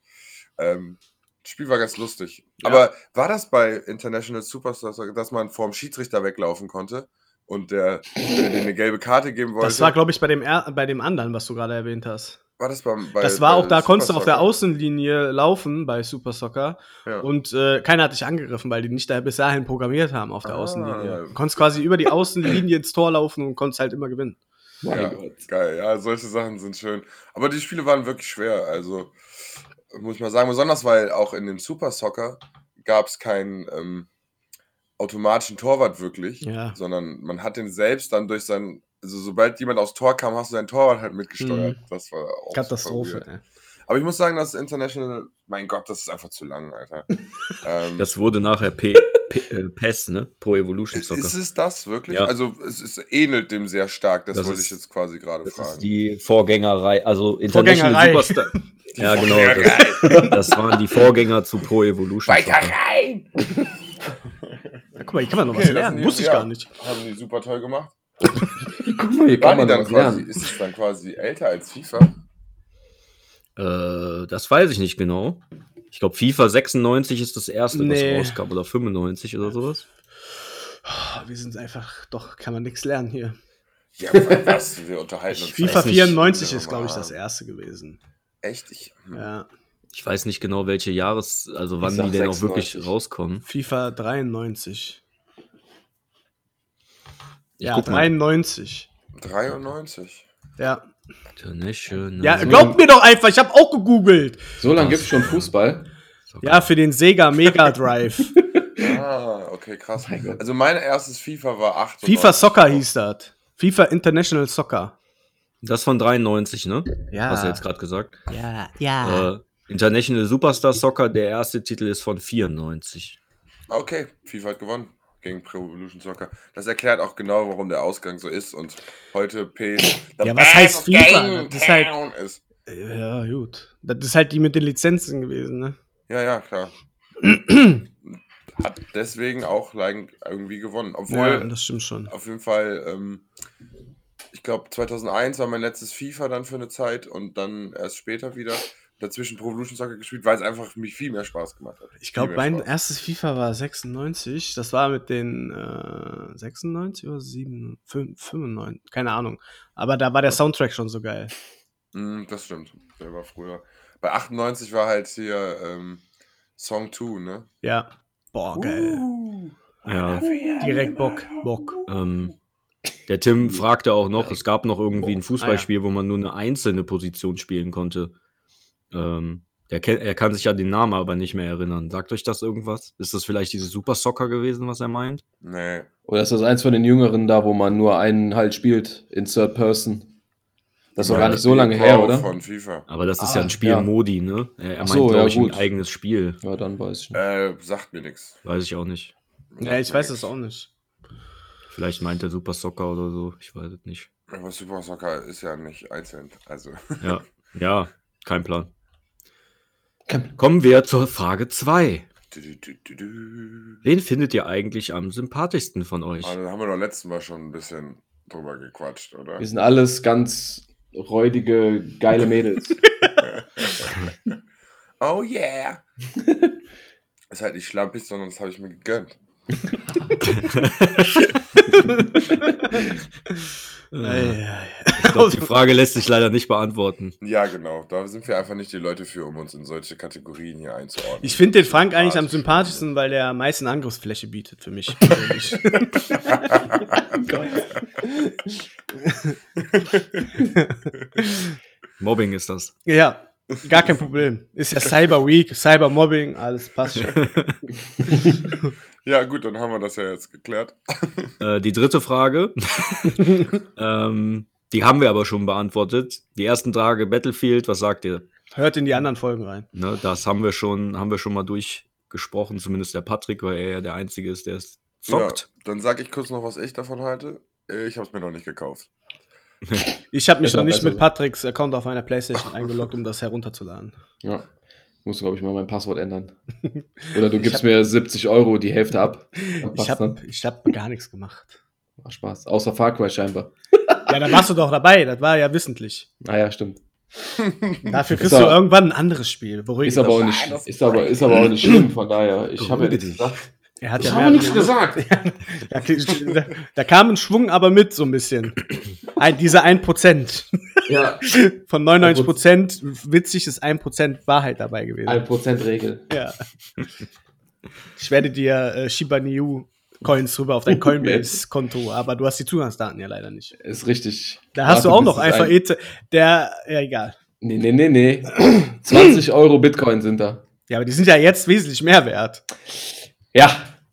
Ähm, Das Spiel war ganz lustig. Ja. Aber war das bei International Superstars, dass man vorm Schiedsrichter weglaufen konnte und der, der eine gelbe Karte geben wollte? Das war, glaube ich, bei dem, er bei dem anderen, was du gerade erwähnt hast. War das beim, bei, das war bei auch, da konntest du auf der? Außenlinie laufen bei Super Soccer Ja. und äh, keiner hat dich angegriffen, weil die nicht da bis dahin programmiert haben auf der Ah. Außenlinie. Du konntest quasi über die Außenlinie ins Tor laufen und konntest halt immer gewinnen. Mein ja, Gott. geil. Ja, solche Sachen sind schön. Aber die Spiele waren wirklich schwer. Also, muss ich mal sagen, besonders weil auch in dem Super Soccer gab es keinen ähm, automatischen Torwart wirklich, Ja. sondern man hat den selbst dann durch sein, also sobald jemand aufs Tor kam, hast du deinen Torwart halt mitgesteuert. Das war auch Katastrophe. ey. Aber ich muss sagen, das International, mein Gott, das ist einfach zu lang, Alter. [LAUGHS] ähm, Das wurde nachher P P äh, PES, ne? Pro Evolution Soccer. ist es das wirklich? Ja. Also es, es ähnelt dem sehr stark, das, Das wollte ist- ich jetzt quasi gerade Das fragen. ist die Vorgängerei, also International Vorgängerei. Superstar. [LAUGHS] Ja, genau. Das, das waren die Vorgänger zu Pro Evolution Weiter Soccer. rein! [LAUGHS] Ja, guck mal, hier kann man noch Okay, was das lernen. Wusste ich ja. gar nicht. Haben die super toll gemacht. Guck mal, hier War kann man dann quasi, lernen. ist es dann quasi älter als FIFA? Äh, das weiß ich nicht genau. Ich glaube, FIFA 96 ist das erste, Nee. was rauskam, oder 95 oder sowas. Oh, wir sind einfach, doch, kann man nichts lernen hier. Ja, was? Wir unterhalten uns. [LAUGHS] FIFA weiß nicht. 94 Ja, ist, glaube ich, das erste gewesen. Echt? Ich, hm. Ja. Ich weiß nicht genau, welche Jahres-, also wann die denn auch 96. wirklich rauskommen. FIFA 93. Ich ja, guck mal. 93. 93. Ja. International. Ja, glaubt mir doch einfach, ich habe auch gegoogelt. So lange gibt es schon Fußball. Ja, für den Sega Mega Drive. [LAUGHS] Ah, okay, krass. Also mein erstes FIFA war 8. FIFA Soccer hieß das. FIFA International Soccer. Das von 93, ne? Ja. Hast du jetzt gerade gesagt. Ja, ja. Äh, International Superstar Soccer, der erste Titel ist von 94. Okay, FIFA hat gewonnen gegen Pro Evolution Soccer. Das erklärt auch genau, warum der Ausgang so ist und heute PS. Ja, was heißt FIFA? Das ist halt- ist. Ja, gut. Das ist halt die mit den Lizenzen gewesen, ne? Ja, ja, klar. Hat deswegen auch irgendwie gewonnen. Obwohl, Ja, das stimmt schon. auf jeden Fall, ähm, ich glaube, 2001 war mein letztes FIFA dann für eine Zeit und dann erst später wieder dazwischen Pro Evolution Soccer gespielt, weil es einfach für mich viel mehr Spaß gemacht hat. Ich glaube, mein Spaß. erstes FIFA war 96. Das war mit den äh, 96 oder 7, 95, keine Ahnung. Aber da war der Soundtrack schon so geil. Mm, das stimmt. Der war früher. Bei 98 war halt hier ähm, Song 2, ne? Ja. Boah, geil. Uh, Ja. Direkt Bock, Bock. Ähm, der Tim fragte auch noch, es gab noch irgendwie ein Fußballspiel, wo man nur eine einzelne Position spielen konnte. Ähm, der er kann sich an den Namen aber nicht mehr erinnern. Sagt euch das irgendwas? Ist das vielleicht dieses Super Soccer gewesen, was er meint? nee. Oder ist das eins von den Jüngeren da, wo man nur einen halt spielt in Third Person? Das ist doch Ja, gar nicht so lange her, oder? Von FIFA. Aber das ist Ah, ja ein Spiel ja. Modi, ne? Er, er meint, so, glaube ja, ich, ein eigenes Spiel. Ja, dann weiß ich nicht. Äh, sagt mir nichts. Weiß ich auch nicht. Ja, ich weiß es auch nicht. Vielleicht meint er Super Soccer oder so. Ich weiß es nicht. Aber Super Soccer ist ja nicht einzeln. Also. Ja, [LAUGHS] ja, kein Plan. Kommen wir zur Frage 2. Du, du, du, du, du. Wen findet ihr eigentlich am sympathischsten von euch? Ah, da haben wir doch letztes Mal schon ein bisschen drüber gequatscht, oder? Wir sind alles ganz räudige, geile [LAUGHS] Mädels. Oh yeah! [LAUGHS] ist halt nicht schlampig, sondern das habe ich mir gegönnt. Ich glaube, die Frage lässt sich leider nicht beantworten. Ja, genau. Da sind wir einfach nicht die Leute für, um uns in solche Kategorien hier einzuordnen. Ich finde den Frank eigentlich am sympathischsten, weil der am meisten Angriffsfläche bietet für mich. [LAUGHS] [LAUGHS] [LAUGHS] Mobbing ist das. ja, gar kein Problem. Ist ja Cyber Week, Cybermobbing, alles passt schon. [LAUGHS] Ja, gut, dann haben wir das ja jetzt geklärt. [LAUGHS] Äh, die dritte Frage, [LAUGHS] ähm, die haben wir aber schon beantwortet. Die ersten Tage Battlefield, was sagt ihr? Hört in die anderen Folgen rein. Ne, das haben wir schon, haben wir schon mal durchgesprochen, zumindest der Patrick, weil er ja der Einzige ist, der es zockt. Ja, dann sage ich kurz noch, was ich davon halte. Äh, Ich habe es mir noch nicht gekauft. Ich habe mich noch nicht besser mit. Patricks Account auf meiner Playstation eingeloggt, um das herunterzuladen. Ja. Muss, glaube ich, mal mein Passwort ändern. [LAUGHS] Oder du gibst mir 70 Euro die Hälfte ab. Dann Ich habe dann. ich hab gar nichts gemacht. War Spaß. Außer Far Cry scheinbar. [LAUGHS] Ja, da warst du doch dabei, das war ja wissentlich. Ah ja, stimmt. [LAUGHS] Dafür kriegst Ist du aber- irgendwann ein anderes Spiel. Beruhig Ist aber, auch nicht, ist, aber, ist aber auch nicht schlimm, von daher. Ich habe ja nichts gesagt. Er hat Ich ja habe nichts gesagt. [LAUGHS] Da, da, da kam ein Schwung aber mit, so ein bisschen. Ein, diese 1%. Ja, [LAUGHS] Von 99% witzig ist 1% Wahrheit dabei gewesen. 1%-Regel. Ja. Ich werde dir äh, Shiba Inu Coins rüber auf dein Coinbase-Konto, aber du hast die Zugangsdaten ja leider nicht. Ist richtig. Da hast du Warte, auch bis noch einfach ein- Ether, der, ja egal. Nee, nee, nee, nee. [CLEARS THROAT] 20 Euro Bitcoin sind da. Ja, aber die sind ja jetzt wesentlich mehr wert. Ja,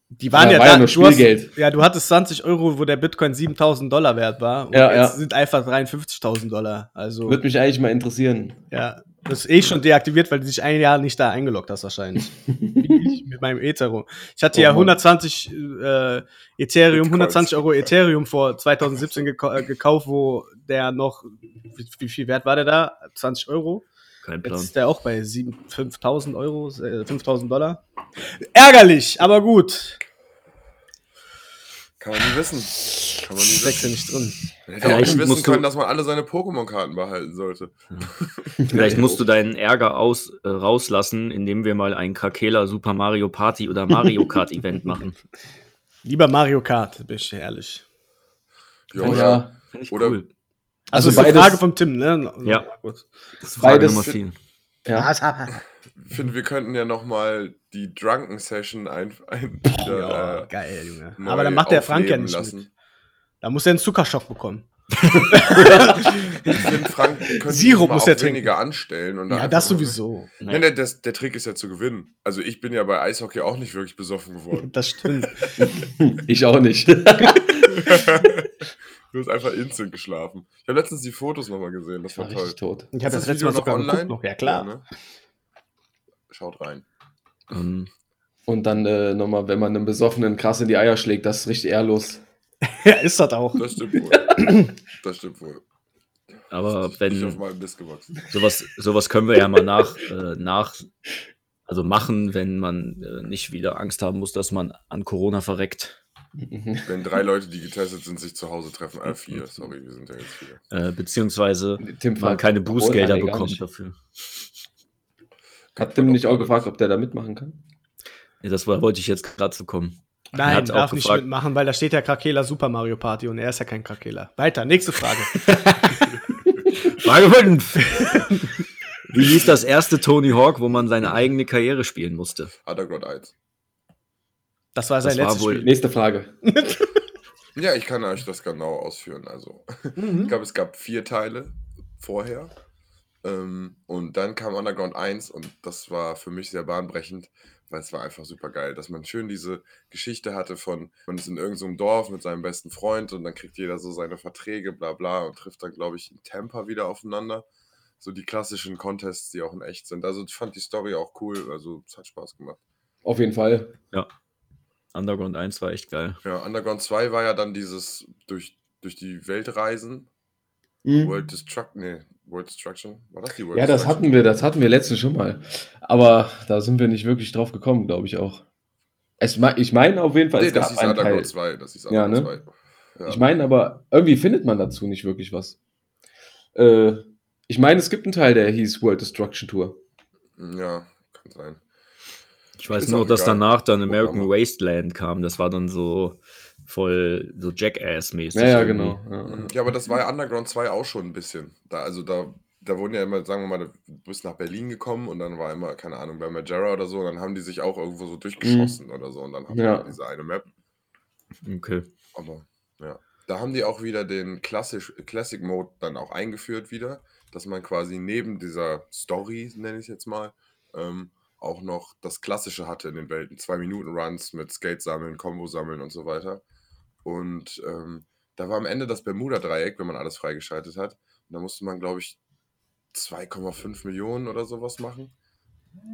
Die waren Ja, ja, war da, ja nur du hast, Spielgeld. ja, du hattest 20 Euro, wo der Bitcoin 7000 Dollar wert war. Und Ja, jetzt ja. sind einfach 53.000 Dollar. Also, würde mich eigentlich mal interessieren. ja, das ist eh schon deaktiviert, weil du dich ein Jahr nicht da eingeloggt hast, wahrscheinlich. [LAUGHS] Wie ich mit meinem Ethereum. Ich hatte Oh ja Mann. 120 äh, Ethereum, Bitcoins. 120 Euro Ethereum vor 2017 gekau äh, gekauft, wo der noch, wie, wie viel wert war der da? 20 Euro? Kein Jetzt Plan. ist der auch bei 7 5.000 Euro, äh, 5.000 Dollar. Ärgerlich, aber gut. Kann man nie wissen. Kann man nie du wissen. nicht drin. Hätte auch Vielleicht nicht wissen du- können, dass man alle seine Pokémon-Karten behalten sollte. [LAUGHS] Vielleicht musst du deinen Ärger aus, äh, rauslassen, indem wir mal ein Krakela Super Mario Party oder Mario [LAUGHS] Kart Event machen. Lieber Mario Kart, bin ich ehrlich. Ja, oder? ja. Finde ich Oder- cool. Also, Also beides- Frage vom Tim, ne? Ja. Gut. Das Frage Beides- Nummer vier. Ja. Ich finde, wir könnten ja noch mal die Drunken Session ein, ein [LAUGHS] Ja, äh, geil, Junge. neu Aber dann macht der Frank ja nicht lassen. mit. Da muss er einen Zuckerschock bekommen. Ich finde, Frank könnte Sirup muss er trinken. weniger anstellen. Und Ja, das sowieso. Nein, der, das, der Trick ist ja zu gewinnen. Also ich bin ja bei Eishockey auch nicht wirklich besoffen geworden. [LAUGHS] Das stimmt. [LAUGHS] Ich auch nicht. Du hast einfach instant geschlafen. Ich habe letztens die Fotos nochmal gesehen, das war War toll. tot. Ich habe Ist das letzte Mal sogar geguckt noch. Ja, klar. ne? Schaut rein. Ähm, Und dann äh, nochmal, wenn man einem Besoffenen krass in die Eier schlägt, das ist richtig ehrlos. [LAUGHS] Ja, ist das auch. Das stimmt wohl. [COUGHS] das stimmt wohl. aber Ich bin auf wenn meinem Mist gewachsen. sowas, sowas können wir ja mal nach, äh, nach also machen, wenn man äh, nicht wieder Angst haben muss, dass man an Corona verreckt. Mhm. Wenn drei Leute, die getestet sind, sich zu Hause treffen, äh, vier, sorry, wir sind ja jetzt vier. Äh, beziehungsweise Tim man keine Bußgelder bekommt dafür. Hat Tim nicht auch gefragt, ob der da mitmachen kann? Ja, das war, wollte ich jetzt gerade zu kommen. Er Nein, darf nicht gefragt. mitmachen, weil da steht ja Krakela Super Mario Party und er ist ja kein Krakela. Weiter, nächste Frage. [LAUGHS] Frage 5. Wie hieß das erste Tony Hawk, wo man seine eigene Karriere spielen musste? Underground 1. Das war sein Das war letztes wohl- Spiel. Nächste Frage. [LAUGHS] Ja, ich kann euch das genau ausführen. Also, ich Mhm. glaube, es gab vier Teile vorher. Ähm, und dann kam Underground 1 und das war für mich sehr bahnbrechend, weil es war einfach super geil, dass man schön diese Geschichte hatte von, man ist in irgendeinem Dorf mit seinem besten Freund und dann kriegt jeder so seine Verträge, bla bla, und trifft dann, glaube ich, in Tampa wieder aufeinander. So die klassischen Contests, die auch in echt sind. Also ich fand die Story auch cool, also es hat Spaß gemacht. Auf jeden Fall. Underground 1 war echt geil. Ja, Underground 2 war ja dann dieses durch, durch die Welt reisen. Mhm. World Destruction, nee, World Destruction. War das die World Ja, das hatten wir, das hatten wir letztens schon mal. Aber da sind wir nicht wirklich drauf gekommen, glaube ich auch. Es, ich meine auf jeden Fall, Nee, es das gab ist einen Teil. Underground 2. Das ist Ja, Underground ne? 2. Ja. Ich meine aber, irgendwie findet man dazu nicht wirklich was. Äh, ich meine, es gibt einen Teil, der hieß World Destruction Tour. ja, kann sein. Ich weiß Ist nur, dass egal. danach dann American mal. Wasteland kam. Das war dann so voll so Jackass-mäßig. Ja, ja, genau. Ja. Ja, aber das war ja Underground 2 auch schon ein bisschen. Da, also da, da wurden ja immer, sagen wir mal, du bist nach Berlin gekommen und dann war immer, keine Ahnung, bei Majera oder so, und dann haben die sich auch irgendwo so durchgeschossen oder so und dann haben Mhm. Ja. wir diese eine Map. Okay. Aber ja, da haben die auch wieder den Klassisch, Classic Mode dann auch eingeführt wieder, dass man quasi neben dieser Story, nenne ich es jetzt mal, ähm, auch noch das Klassische hatte in den Welten. Zwei Minuten Runs mit Skate sammeln, Combo sammeln und so weiter. Und ähm, da war am Ende das Bermuda-Dreieck, wenn man alles freigeschaltet hat. Und da musste man, glaube ich, 2,5 Millionen oder sowas machen.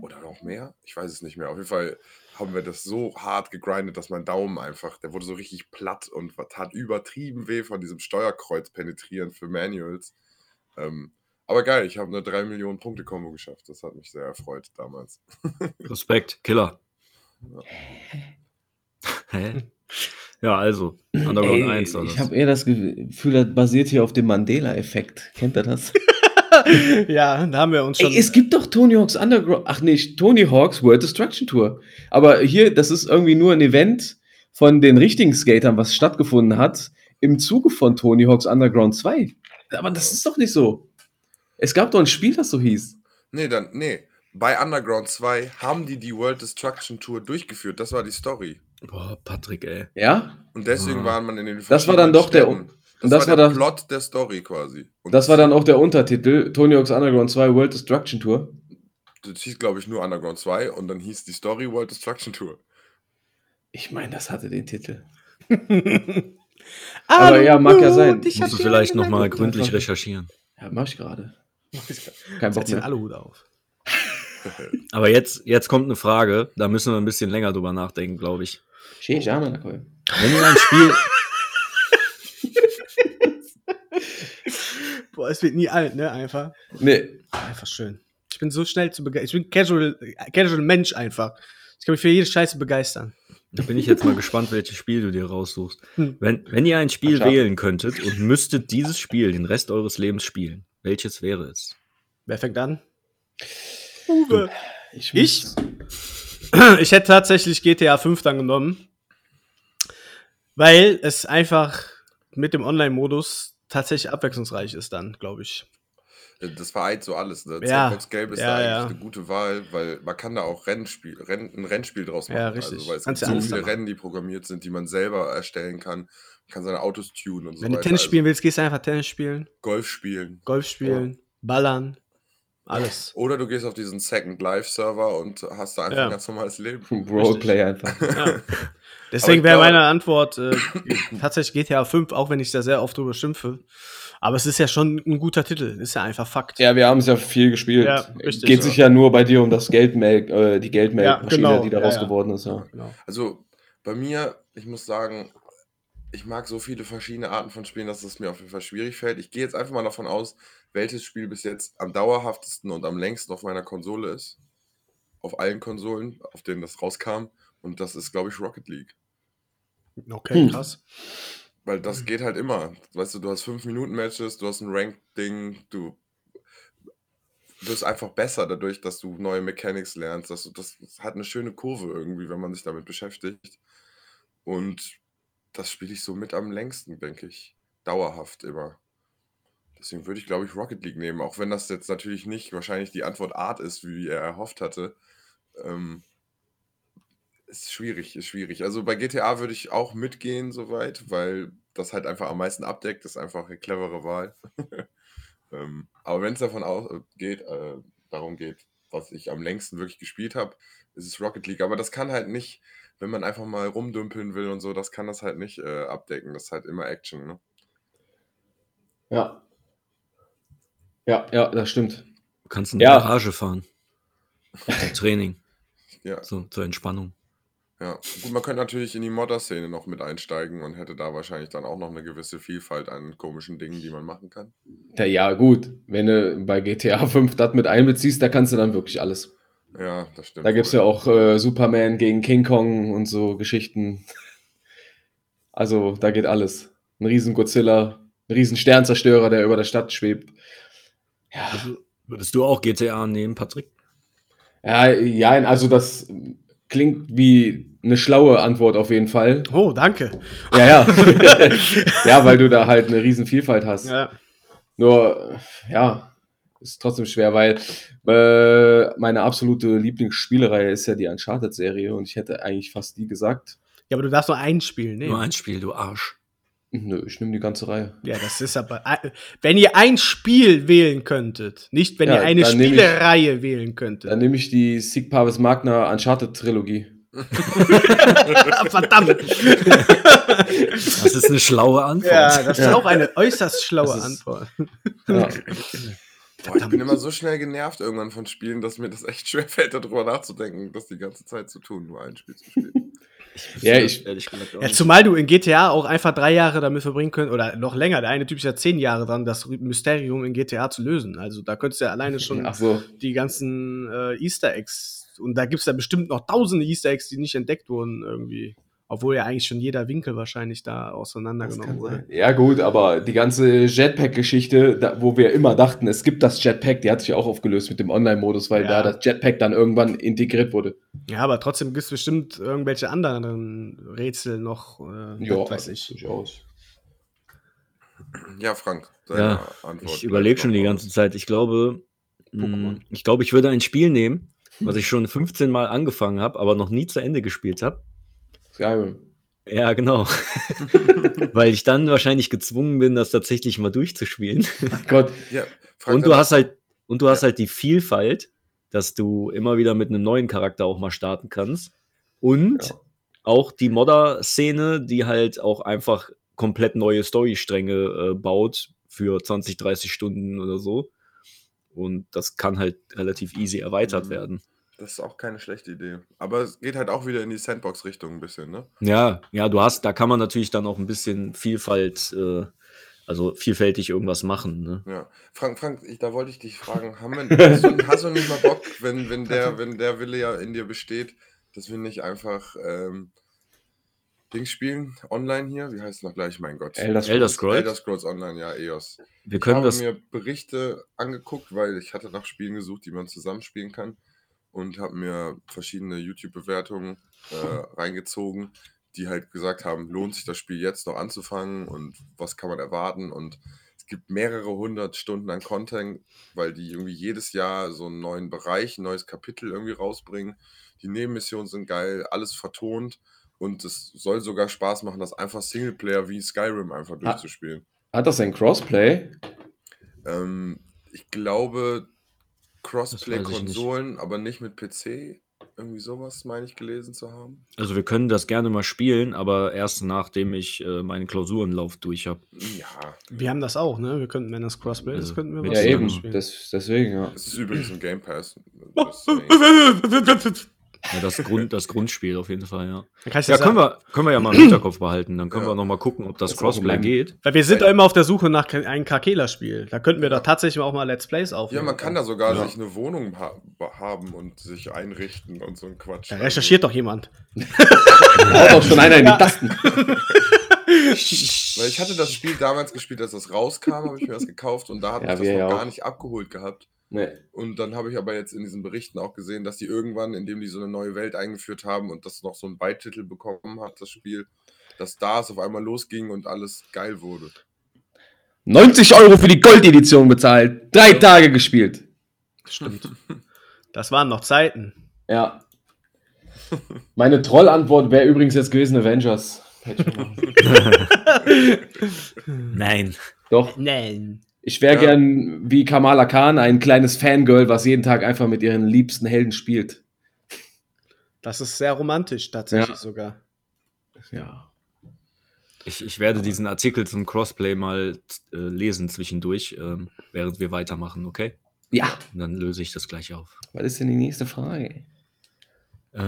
Oder noch mehr? Ich weiß es nicht mehr. Auf jeden Fall haben wir das so hart gegrindet, dass mein Daumen einfach, der wurde so richtig platt und tat übertrieben weh von diesem Steuerkreuz penetrieren für Manuals. Ähm, aber geil, ich habe eine 3 Millionen Punkte Combo geschafft. Das hat mich sehr erfreut damals. [LAUGHS] Respekt, Killer. Hä? Ja, also, Underground 1 oder ich habe eher das Gefühl, das basiert hier auf dem Mandela-Effekt. Kennt ihr das? [LAUGHS] ja, da haben wir uns schon. Ey, es gibt doch Tony Hawk's Underground. Ach nee, Tony Hawk's World Destruction Tour. Aber hier, das ist irgendwie nur ein Event von den richtigen Skatern, was stattgefunden hat, im Zuge von Tony Hawk's Underground 2. Aber das ist doch nicht so. Es gab doch ein Spiel, das so hieß. Nee, dann, nee. Bei Underground 2 haben die die World Destruction Tour durchgeführt. Das war die Story. Boah, Patrick, ey. Ja? Und deswegen Ah. waren man in den Das war dann doch der- Städten. Das, und das war war der dann- Plot der Story quasi. Und Das war dann auch der Untertitel Tony Hawk's Underground 2 World Destruction Tour. Das hieß, glaube ich, nur Underground 2 und dann hieß die Story World Destruction Tour. Ich meine, das hatte den Titel. [LAUGHS] Aber ja, mag ja sein. Ich Musst du vielleicht nochmal gründlich recherchieren. Ja, mach ich gerade. Kein Bock mehr. Aluhut auf. [LAUGHS] Aber jetzt, jetzt kommt eine Frage, da müssen wir ein bisschen länger drüber nachdenken, glaube ich. Wenn ihr ein Spiel, [LAUGHS] Boah, es wird nie alt, ne? Einfach. Nee, Einfach schön. Ich bin so schnell zu begeistern. Ich bin casual, casual Mensch einfach. Ich kann mich für jede Scheiße begeistern. da bin ich jetzt mal gespannt, welches Spiel du dir raussuchst. Hm. Wenn, wenn ihr ein Spiel Ach, wählen könntet und müsstet dieses Spiel den Rest eures Lebens spielen, welches wäre es? Wer fängt an? Uwe. ich, Ich? [CLEARS THROAT] Ich hätte tatsächlich GTA 5 dann genommen. Weil es einfach mit dem Online-Modus tatsächlich abwechslungsreich ist dann, glaube ich. Das vereint so alles. Ne? Ja. Sandbox Game ist Ja, da eigentlich ja. eine gute Wahl, weil man kann da auch Rennspiel, Renn, ein Rennspiel draus machen. Ja, richtig. Also, weil es Kannst gibt so viele. Rennen, die programmiert sind, die man selber erstellen kann. Kann seine Autos tunen und so Wenn du weiter. Tennis Also spielen willst, gehst du einfach Tennis spielen, Golf spielen. Golf spielen, ballern, alles. Oder du gehst auf diesen Second Life Server und hast da einfach Ja. ein ganz normales Leben. [LAUGHS] Roleplay einfach. Ja. [LAUGHS] Deswegen wäre meine Antwort äh, tatsächlich GTA 5, auch wenn ich da sehr oft drüber schimpfe. Aber es ist ja schon ein guter Titel, ist ja einfach Fakt. Ja, wir haben es ja viel gespielt. Ja, richtig, Geht ja. sich ja nur bei dir um das Geldmelk, äh, die Geldmelkmaschine, Ja, genau. die daraus Ja, ja. geworden ist. Ja. Genau. Also bei mir, ich muss sagen, ich mag so viele verschiedene Arten von Spielen, dass es mir auf jeden Fall schwierig fällt. Ich gehe jetzt einfach mal davon aus, welches Spiel bis jetzt am dauerhaftesten und am längsten auf meiner Konsole ist. Auf allen Konsolen, auf denen das rauskam. Und das ist, glaube ich, Rocket League. Okay, Hm. krass. Weil das geht halt immer. Weißt du, du hast 5-Minuten-Matches, du hast ein Ranked-Ding, du wirst einfach besser dadurch, dass du neue Mechanics lernst. Dass du, das hat eine schöne Kurve irgendwie, wenn man sich damit beschäftigt. Und das spiele ich so mit am längsten, denke ich. Dauerhaft immer. Deswegen würde ich, glaube ich, Rocket League nehmen, auch wenn das jetzt natürlich nicht wahrscheinlich die Antwort Art ist, wie er erhofft hatte. Ähm, ist schwierig, ist schwierig. Also bei GTA würde ich auch mitgehen soweit, weil das halt einfach am meisten abdeckt, ist einfach eine clevere Wahl. [LAUGHS] ähm, aber wenn es davon aus äh, äh, darum geht, was ich am längsten wirklich gespielt habe, ist es Rocket League. Aber das kann halt nicht, wenn man einfach mal rumdümpeln will und so, das kann das halt nicht äh, abdecken. Das ist halt immer Action. Ne? ja. Ja, ja, das stimmt. Du kannst in die Ja. Garage fahren. Zum [LAUGHS] Training, Ja, so, zur Entspannung. ja. Gut, man könnte natürlich in die Modder-Szene noch mit einsteigen und hätte da wahrscheinlich dann auch noch eine gewisse Vielfalt an komischen Dingen, die man machen kann. Ja, ja, gut. Wenn du bei GTA 5 das mit einbeziehst, da kannst du dann wirklich alles. Ja, das stimmt. Da gibt es ja auch äh, Superman gegen King Kong und so Geschichten. Also, da geht alles. Ein riesen Godzilla, ein riesen Sternzerstörer, der über der Stadt schwebt. Ja, Würdest du auch GTA nehmen, Patrick? ja, ja, also das klingt wie eine schlaue Antwort auf jeden Fall. Oh, danke. Ja, ja. [LAUGHS] ja, weil du da halt eine riesen Vielfalt hast. Ja. Nur, ja, ist trotzdem schwer, weil äh, meine absolute Lieblingsspielereihe ist ja die Uncharted-Serie und ich hätte eigentlich fast die gesagt. ja, aber du darfst nur ein Spiel nehmen. Nur ein Spiel, du Arsch. Nö, ich nehme die ganze Reihe. Ja, das ist aber. äh, Wenn ihr ein Spiel wählen könntet, nicht wenn Ja, ihr eine nehm ich- Spielereihe wählen könntet. Dann nehme ich die Sig Parvis Magna Uncharted-Trilogie. [LAUGHS] Verdammt. Das ist eine schlaue Antwort. ja, das ist Ja. auch eine äußerst schlaue ist- Antwort. Ja. [LAUGHS] Boah, ich bin immer [LAUGHS] so schnell genervt irgendwann von Spielen, dass mir das echt [LAUGHS] schwer fällt, darüber nachzudenken, das die ganze Zeit zu tun, nur ein Spiel zu spielen. [LAUGHS] ja, ich, Ehrlich gesagt Ja, zumal du in GTA auch einfach drei Jahre damit verbringen könnt, oder noch länger. Der eine Typ ist ja zehn Jahre dran, das Mysterium in GTA zu lösen. Also da könntest du ja alleine schon ach so. die ganzen äh, Easter Eggs, und da gibt es ja bestimmt noch tausende Easter Eggs, die nicht entdeckt wurden, irgendwie Obwohl ja eigentlich schon jeder Winkel wahrscheinlich da auseinandergenommen wurde. Ja, gut, aber die ganze Jetpack-Geschichte, wo wir immer dachten, es gibt das Jetpack, die hat sich auch aufgelöst mit dem Online-Modus, weil Ja. da das Jetpack dann irgendwann integriert wurde. Ja, aber trotzdem gibt es bestimmt irgendwelche anderen Rätsel noch. Äh, Ja, weiß ich. durchaus. Ja, Frank, deine Ja, Antwort. Ich überlege schon die ganze Zeit. Ich glaube, mh, Pokémon. ich glaube, ich würde ein Spiel nehmen, was ich schon 15 Mal angefangen habe, aber noch nie zu Ende gespielt habe. Skyrim. Ja, genau. [LAUGHS] [LAUGHS] Weil ich dann wahrscheinlich gezwungen bin, das tatsächlich mal durchzuspielen. Gott, [LAUGHS] Ja, Und du hast halt, und du hast Ja. halt die Vielfalt, dass du immer wieder mit einem neuen Charakter auch mal starten kannst. Und Ja. auch die Modder-Szene, die halt auch einfach komplett neue Storystränge äh, baut für 20, 30 Stunden oder so. Und das kann halt relativ easy erweitert Mhm. werden. Das ist auch keine schlechte Idee. Aber es geht halt auch wieder in die Sandbox-Richtung ein bisschen, ne? Ja, ja, du hast, da kann man natürlich dann auch ein bisschen Vielfalt, äh, also vielfältig irgendwas machen. Ne? Ja. Frank, Frank, ich, da wollte ich dich fragen, haben wir, hast, du, hast du nicht mal Bock, wenn, wenn, der, [LAUGHS] wenn der Wille ja in dir besteht, dass wir nicht einfach ähm, Dings spielen, online hier? Wie heißt es noch gleich, mein Gott? Elder Elder Scrolls. Elder Scrolls Online, ja, EOS. Wir Ich können habe das. mir Berichte angeguckt, weil ich hatte nach Spielen gesucht, die man zusammenspielen kann und habe mir verschiedene YouTube-Bewertungen äh, reingezogen, die halt gesagt haben, lohnt sich das Spiel jetzt noch anzufangen und was kann man erwarten und es gibt mehrere hundert Stunden an Content, weil die irgendwie jedes Jahr so einen neuen Bereich, ein neues Kapitel irgendwie rausbringen. Die Nebenmissionen sind geil, alles vertont und es soll sogar Spaß machen, das einfach Singleplayer wie Skyrim einfach durchzuspielen. hat das ein Crossplay? Ähm, ich glaube, Das weiß ich nicht. Crossplay-Konsolen, aber nicht mit PC. Irgendwie sowas, meine ich, gelesen zu haben. Also wir können das gerne mal spielen, aber erst nachdem ich äh, meinen Klausurenlauf durch habe. Ja, Wir haben das auch, ne? Wir könnten, wenn das Crossplay ist, Also, könnten wir was Ja, eben. spielen. Das, deswegen, ja. es ist übrigens im Game Pass. [LAUGHS] Ja, das, Grund, das Grundspiel auf jeden Fall, ja. Ich Ja, können wir, können wir ja mal im Hinterkopf behalten. Dann können Ja. wir noch mal gucken, ob das Das Crossplay geht. Weil wir sind doch immer auf der Suche nach einem Kakela-Spiel. Da könnten wir doch tatsächlich auch mal Let's Plays Ja, aufnehmen. man kann da sogar Ja. sich eine Wohnung ha haben und sich einrichten und so ein Quatsch. Da recherchiert doch jemand. Haut auch schon einer in die Tasten. Weil ich hatte das Spiel damals gespielt, als das rauskam, habe ich mir das gekauft und da hat Ja, mich das noch ja gar nicht abgeholt gehabt. Nee. Und dann habe ich aber jetzt in diesen Berichten auch gesehen, dass die irgendwann, indem die so eine neue Welt eingeführt haben und das noch so einen Beititel bekommen hat, das Spiel, dass da es auf einmal losging und alles geil wurde. 90 Euro für die Goldedition bezahlt. Drei Tage gespielt. Stimmt. Das waren noch Zeiten. Ja. Meine Trollantwort wäre übrigens jetzt gewesen Avengers. [LAUGHS] Nein. Doch, Nein. Ich wäre Ja. gern wie Kamala Khan, ein kleines Fangirl, was jeden Tag einfach mit ihren liebsten Helden spielt. Das ist sehr romantisch, tatsächlich Ja. sogar. Ja. Ich, ich werde diesen Artikel zum Crossplay mal äh, lesen zwischendurch, ähm, während wir weitermachen, okay? Ja. Und dann löse ich das gleich auf. Was ist denn die nächste Frage? Äh,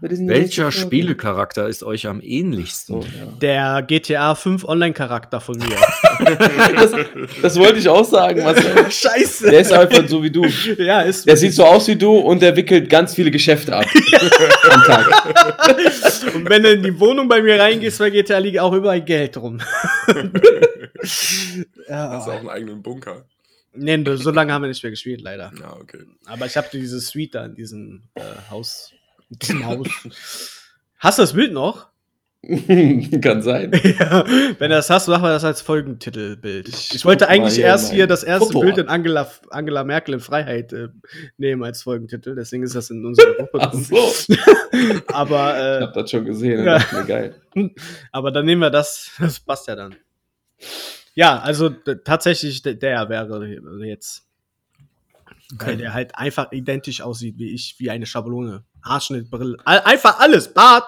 welcher? Spielecharakter ist euch am ähnlichsten? So, ja. Der GTA 5 Online-Charakter von mir. [LAUGHS] das, das wollte ich auch sagen, Marcel. [LAUGHS] Scheiße. Der ist einfach so wie du. Ja, ist. Der sieht so aus wie du und der wickelt ganz viele Geschäfte ab. [LAUGHS] Am Tag. Und wenn du in die Wohnung bei mir reingehst bei GTA, liegt auch überall Geld rum. Hast du auch ja. einen eigenen Bunker? Nee, so lange haben wir nicht mehr gespielt, leider. Ja, okay. Aber ich habe diese Suite da in diesem äh, Haus. Haus. [LAUGHS] Hast du das Bild noch? [LAUGHS] Kann sein. [LAUGHS] ja, wenn du das hast, machen wir das als Folgentitelbild. Ich Ich wollte eigentlich hier erst hier das erste Foto Bild in Angela, Angela Merkel in Freiheit äh, nehmen als Folgentitel. Deswegen ist das in unserer Gruppe. Ach so. Aber, Ich äh, hab das schon gesehen. Ja. dachte mir, geil. aber dann nehmen wir das. Das passt ja dann. Ja, also tatsächlich der wäre jetzt. Weil der halt einfach identisch aussieht wie ich, wie eine Schablone. Haarschnitt, Brille. All, einfach alles. Bart.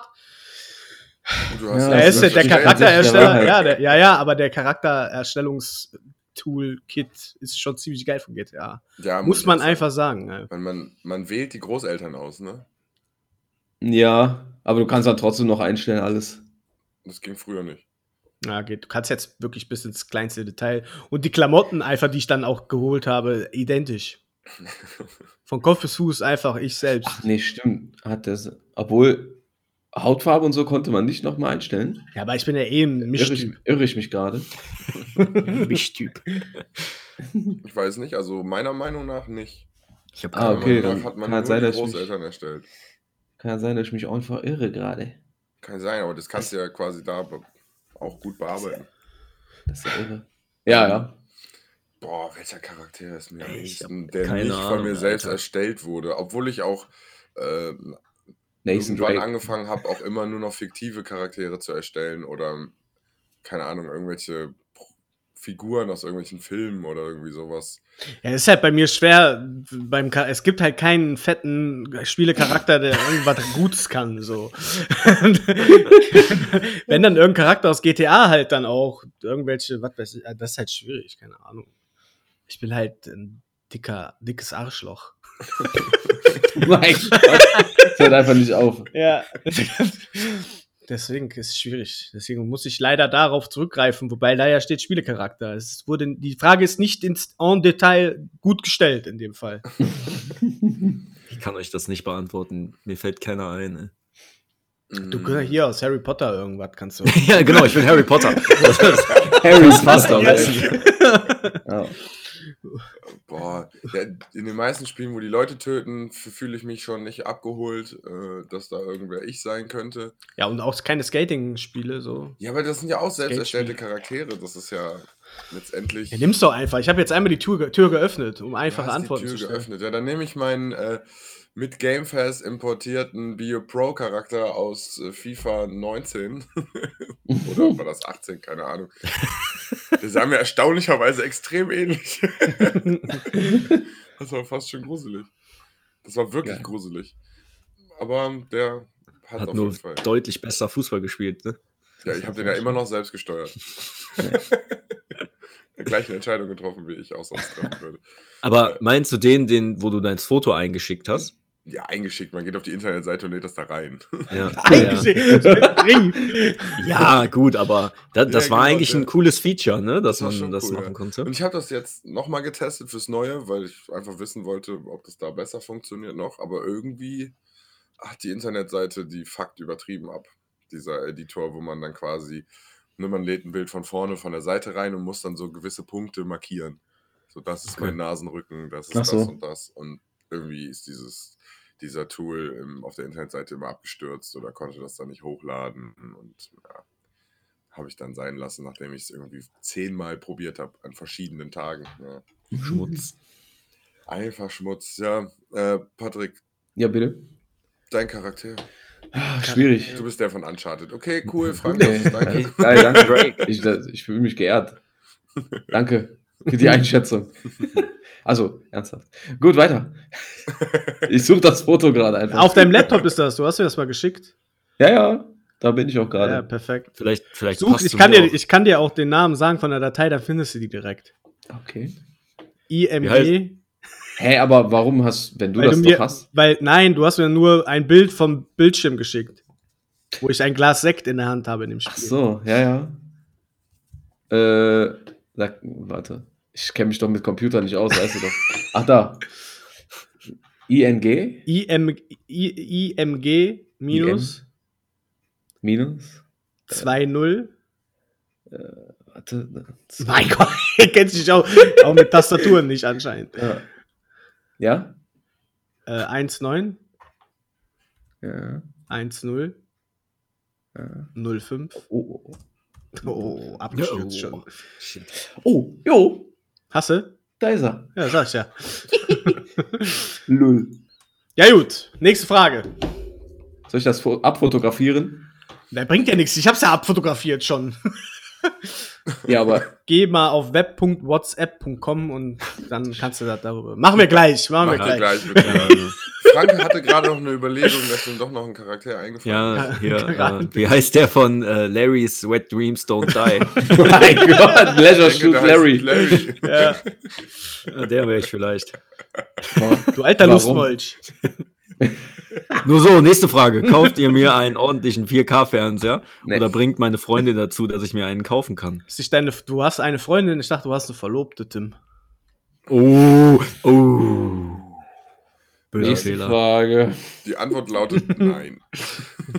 Ja, Er ist der, Charakterersteller. Ja, der, ja, ja, aber der Charaktererstellungstool-Kit ist schon ziemlich geil von GTA. Ja, Muss man einfach sagen. ja. Man, man, man wählt die Großeltern aus, ne? Ja, aber du kannst dann trotzdem noch einstellen alles. Das ging früher nicht. Ja, geht. Du kannst jetzt wirklich bis ins kleinste Detail. Und die Klamotten einfach, die ich dann auch geholt habe, identisch. Von Kopf bis Fuß einfach ich selbst. Ach nee, stimmt. Hat das. Obwohl. Hautfarbe und so konnte man nicht nochmal einstellen. Ja, aber ich bin ja eh ein Irre ich, Mischtyp. irre ich mich gerade? [LAUGHS] [LAUGHS] Mischtyp. Ich weiß nicht, also meiner Meinung nach nicht. Ich habe Ah, okay, dann hat man kann sein, die dass ich mich- Großeltern erstellt. Kann ja sein, dass ich mich einfach irre gerade. Kann sein, aber das kannst du ja quasi da auch gut bearbeiten. Das ist ja irre. Ja, ja. Boah, welcher Charakter ist mir am Ey, ich liebsten, der keine nicht von Ahnung, mir selbst Alter. erstellt wurde, obwohl ich auch äh, Nathan irgendwann Drake. angefangen habe, auch immer nur noch fiktive Charaktere zu erstellen oder keine Ahnung, irgendwelche Figuren aus irgendwelchen Filmen oder irgendwie sowas. Ja, ist halt bei mir schwer. Beim es gibt halt keinen fetten Spielecharakter, der irgendwas [LAUGHS] Gutes kann. So. [LAUGHS] Wenn dann irgendein Charakter aus GTA halt dann auch irgendwelche, was weiß ich, das ist halt schwierig, keine Ahnung. Ich bin halt ein dicker, dickes Arschloch. [LAUGHS] mein Gott. Das [LAUGHS] hört einfach nicht auf. Ja. [LAUGHS] Deswegen ist es schwierig. Deswegen muss ich leider darauf zurückgreifen, wobei da ja steht Spielecharakter. Es wurde, die Frage ist nicht ins en Detail gut gestellt in dem Fall. Ich kann euch das nicht beantworten. Mir fällt keiner ein. ey. Du kannst hier aus Harry Potter irgendwas kannst du. ja, genau, ich bin Harry Potter. Harry ist fast am besten. Boah, ja, in den meisten Spielen, wo die Leute töten, fühle ich mich schon nicht abgeholt, äh, dass da irgendwer ich sein könnte. Ja, und auch keine Skating-Spiele so. Ja, aber das sind ja auch selbst erstellte Charaktere. Das ist ja letztendlich. Ja, nimm's doch einfach. Ich habe jetzt einmal die Tür, Tür geöffnet, um einfache Antworten die zu Tür stellen. geöffnet. Ja, dann nehme ich meinen äh, mit Game Pass importierten Bio Pro Charakter aus äh, FIFA 19 [LAUGHS] oder war das 18, keine Ahnung. Der sah mir erstaunlicherweise extrem ähnlich. [LAUGHS] das war fast schon gruselig. Das war wirklich Geil. gruselig. Aber der hat, Hat auf nur jeden Fall. deutlich besser Fußball gespielt, ne? Ja, ich habe den ja immer noch selbst gesteuert. [LAUGHS] Die gleiche Entscheidung getroffen, wie ich auch sonst treffen würde. Aber meinst du den, den, wo du dein Foto eingeschickt hast? Ja, eingeschickt. Man geht auf die Internetseite und lädt das da rein. Ja. [LAUGHS] Brief. Ja, gut, aber da, das Ja, war genau, eigentlich ein cooles Feature, ne, dass Das man schon das cool, machen ja. konnte. Und ich habe das jetzt nochmal getestet fürs Neue, weil ich einfach wissen wollte, ob das da besser funktioniert noch. Aber irgendwie hat die Internetseite die Fakt übertrieben ab. Dieser Editor, wo man dann quasi, ne, man lädt ein Bild von vorne von der Seite rein und muss dann so gewisse Punkte markieren. So, das ist Okay. mein Nasenrücken, das ist Ach das so. und das. Und irgendwie ist dieses, dieser Tool im, auf der Internetseite immer abgestürzt oder konnte das dann nicht hochladen. Und ja, habe ich dann sein lassen, nachdem ich es irgendwie zehnmal probiert habe an verschiedenen Tagen. Ja. Schmutz. Einfach Schmutz, ja. Äh, Patrick, Ja, bitte. dein Charakter. Ah, schwierig. Du bist der von Uncharted. Okay, cool, [LAUGHS] Frank, das ist dein Hey, danke. Ich, das- ich fühle mich geehrt. Danke für die Einschätzung. [LAUGHS] Also, ernsthaft. Gut, weiter. Ich suche das Foto gerade einfach. Auf deinem Laptop ist das. Du hast mir das mal geschickt. Ja, ja, da bin ich auch Ja, gerade. perfekt. Vielleicht, vielleicht Such, passt ich, du kann dir, auch. ich kann dir auch den Namen sagen von der Datei, dann findest du die direkt. Okay. IMG. Hä, aber warum hast, wenn du Weil das du mir, doch hast? weil, nein, du hast mir nur ein Bild vom Bildschirm geschickt. Wo ich ein Glas Sekt in der Hand habe in dem Spiel. Ach so, ja, ja. Äh, sag, warte. Ich kenne mich doch mit Computern nicht aus, weißt du doch. Ach, da. ING IM, I, IMG minus minus. 2.0. Warte. [LAUGHS] Mein Gott, ihr kennt dich auch, auch mit Tastaturen nicht anscheinend. Ja. Ja? Äh, 1.9, Ja. 1.0, ja. 05. Oh, oh, Oh, abgestürzt Ja, schon. Shit. oh, jo, Hast du? da ist er. Ja, sag ich ja. [LAUGHS] Lull. Ja, gut. Nächste Frage. Soll ich das fo- abfotografieren? Der bringt ja nichts. Ich hab's ja abfotografiert schon. Ja, aber [LAUGHS] Geh mal auf web.whatsapp.com und dann kannst du das darüber. Machen wir gleich. Machen wir gleich. gleich. Ja, Frank hatte gerade noch eine Überlegung, dass ihm doch noch ein Charakter eingefallen ja, ist. [LAUGHS] Gerade. äh, wie heißt der von äh, Larry's Wet Dreams Don't Die? [LAUGHS] mein Gott, Leisure heißt Larry. Larry. Ja. Ja, der wäre ich vielleicht. Du alter? Lustmolch. Nur so, nächste Frage. Kauft ihr mir einen ordentlichen 4K-Fernseher Nee. oder bringt meine Freundin dazu, dass ich mir einen kaufen kann? Ist deine, du hast eine Freundin, ich dachte, du hast eine Verlobte, Tim. Oh, oh. Böser Nächste Fehler. Frage. Die Antwort lautet [LAUGHS] nein.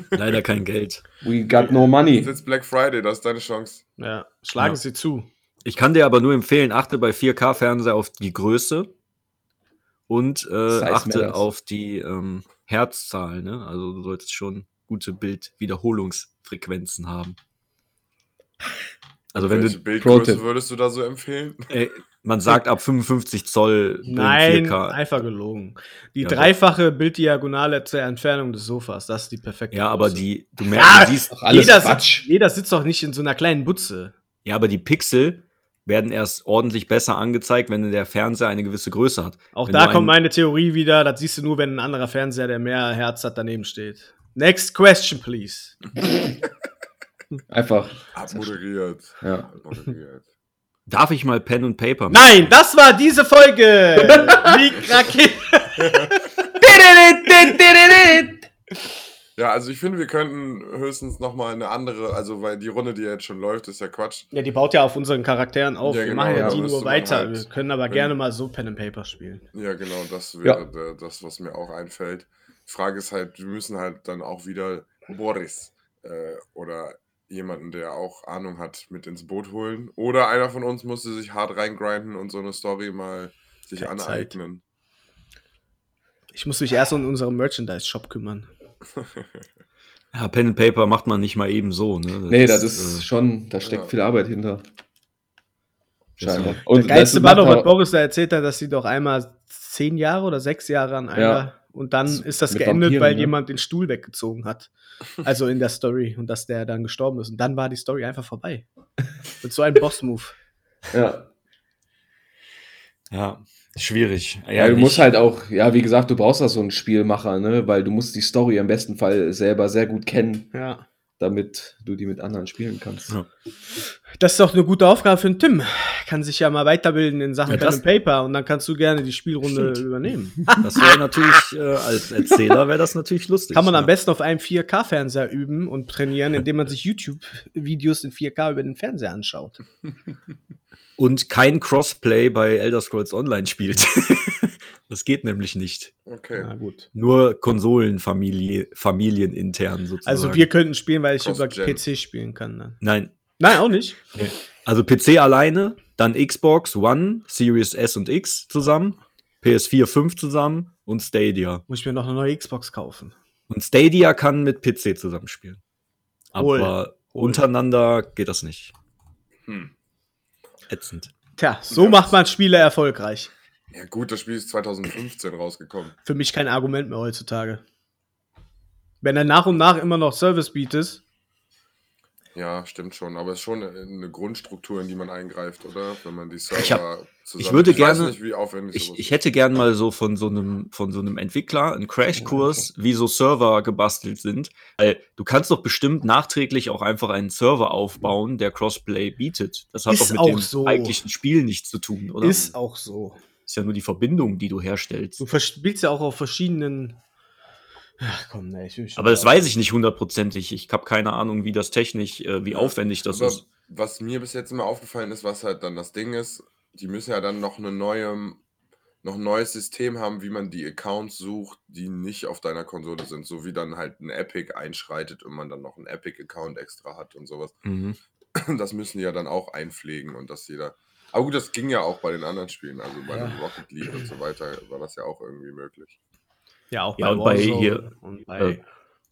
Leider kein Geld. We got no Es money. ist jetzt Black Friday, das ist deine Chance. Ja, schlagen Ja. Sie zu. Ich kann dir aber nur empfehlen, achte bei 4K-Fernseher auf die Größe und äh, achte matters. auf die ähm, Herzzahl. Ne? Also du solltest schon gute Bildwiederholungsfrequenzen haben. Also wenn Welche du, Bildgröße würdest du da so empfehlen? äh, man sagt ab 55 Zoll in Nein, 4K. einfach gelogen. Die Ja, dreifache Bilddiagonale zur Entfernung des Sofas, das ist die perfekte Ja, aber Größe. die, du [LAUGHS] merkst, Ja, du siehst, Doch alles jeder, Quatsch. sitzt, jeder sitzt doch nicht in so einer kleinen Butze. ja, aber die Pixel werden erst ordentlich besser angezeigt, wenn der Fernseher eine gewisse Größe hat. Auch Wenn da kommt meine Theorie wieder, das siehst du nur, wenn ein anderer Fernseher, der mehr Herz hat, daneben steht. Next question, please. [LAUGHS] Einfach. Abmoderiert. Ja. Abmoderiert. Darf ich mal Pen und Paper Nein, das war diese Folge! [LAUGHS] Wie Rakete. [LAUGHS] Ja, also ich finde, wir könnten höchstens nochmal eine andere, also weil die Runde, die jetzt schon läuft, ist ja Quatsch. Ja, die baut ja auf unseren Charakteren auf. Ja, Wir genau, machen ja die nur weiter. halt- Wir können aber wenn- gerne mal so Pen and Paper spielen. Ja, genau, das Ja. wäre der- das, was mir auch einfällt. Die Frage ist halt, wir müssen halt dann auch wieder Boris äh, oder jemanden, der auch Ahnung hat, mit ins Boot holen. Oder einer von uns musste sich hart reingrinden und so eine Story mal sich Keine Zeit. aneignen. Ich muss mich erst um unseren Merchandise-Shop kümmern. Ja, Pen and Paper macht man nicht mal eben so. Ne? Nee, das ist äh, schon, da steckt ja. viel Arbeit hinter. Scheinbar. Und Der geilste das war doch, was Boris da erzählt hat, dass sie doch einmal zehn Jahre oder sechs Jahre an einer Ja. und dann Das- ist das mit geendet, Vampiren, weil ne? jemand den Stuhl weggezogen hat. Also in der Story und dass der dann gestorben ist. Und dann war die Story einfach vorbei. Mit so einem Boss-Move. Ja. ja, schwierig. Ja, du ich- musst halt auch, ja, wie gesagt, du brauchst da so einen Spielmacher, ne? Weil du musst die Story im besten Fall selber sehr gut kennen, Ja. damit du die mit anderen spielen kannst. Ja. Das ist doch eine gute Aufgabe für den Tim. Kann sich ja mal weiterbilden in Sachen Ja, Pen das- and Paper und dann kannst du gerne die Spielrunde Stimmt. übernehmen. Das wäre natürlich, äh, als Erzähler wäre das natürlich lustig. Kann man ja. am besten auf einem 4K-Fernseher üben und trainieren, indem man sich YouTube-Videos in 4K über den Fernseher anschaut. [LAUGHS] Und kein Crossplay bei Elder Scrolls Online spielt. [LAUGHS] das geht nämlich nicht. Okay. Na gut. Nur Konsolenfamilie, familienintern sozusagen. Also wir könnten spielen, weil ich über. PC spielen kann. Dann. Nein, Nein, auch nicht. also PC alleine, dann Xbox One, Series S und X zusammen, PS4 5 zusammen und Stadia. Muss ich mir noch eine neue Xbox kaufen. Und Stadia kann mit PC zusammenspielen. Hol. Aber untereinander geht das nicht. Hm. Ätzend. Tja, so Ja. macht man Spiele erfolgreich. Ja gut, das Spiel ist 2015 rausgekommen. Für mich kein Argument mehr heutzutage. Wenn er nach und nach immer noch Service bietet, Ja, stimmt schon. Aber es ist schon eine, Grundstruktur, in die man eingreift, oder? Wenn man die Server Ich hab- zusammen... ich würde weiß gerne- nicht, wie aufwendig Ich, ich hätte gern mal so von so einem, von so einem Entwickler einen Crashkurs, wie so Server gebastelt sind. Weil du kannst doch bestimmt nachträglich auch einfach einen Server aufbauen, der Crossplay bietet. Das hat Ist doch mit dem so. eigentlichen Spiel nichts zu tun, oder? ist auch so. ist ja nur die Verbindung, die du herstellst. Du spielst ja auch auf verschiedenen. Ach komm, ne, ich will mich Aber das schon- weiß ich nicht hundertprozentig. Ich habe keine Ahnung, wie das technisch, äh, wie aufwendig das Aber ist. Was mir bis jetzt immer aufgefallen ist, was halt dann das Ding ist, die müssen ja dann noch eine neue, noch ein neues System haben, wie man die Accounts sucht, die nicht auf deiner Konsole sind, so wie dann halt ein Epic einschreitet und man dann noch einen Epic-Account extra hat und sowas. Mhm. [CLEARS THROAT] Das müssen die ja dann auch einpflegen und dass jeder. Aber gut, das ging ja auch bei den anderen Spielen, also bei Ja. dem Rocket League und so weiter war das ja auch irgendwie möglich. Ja, auch Ja, und bei hier, und bei äh,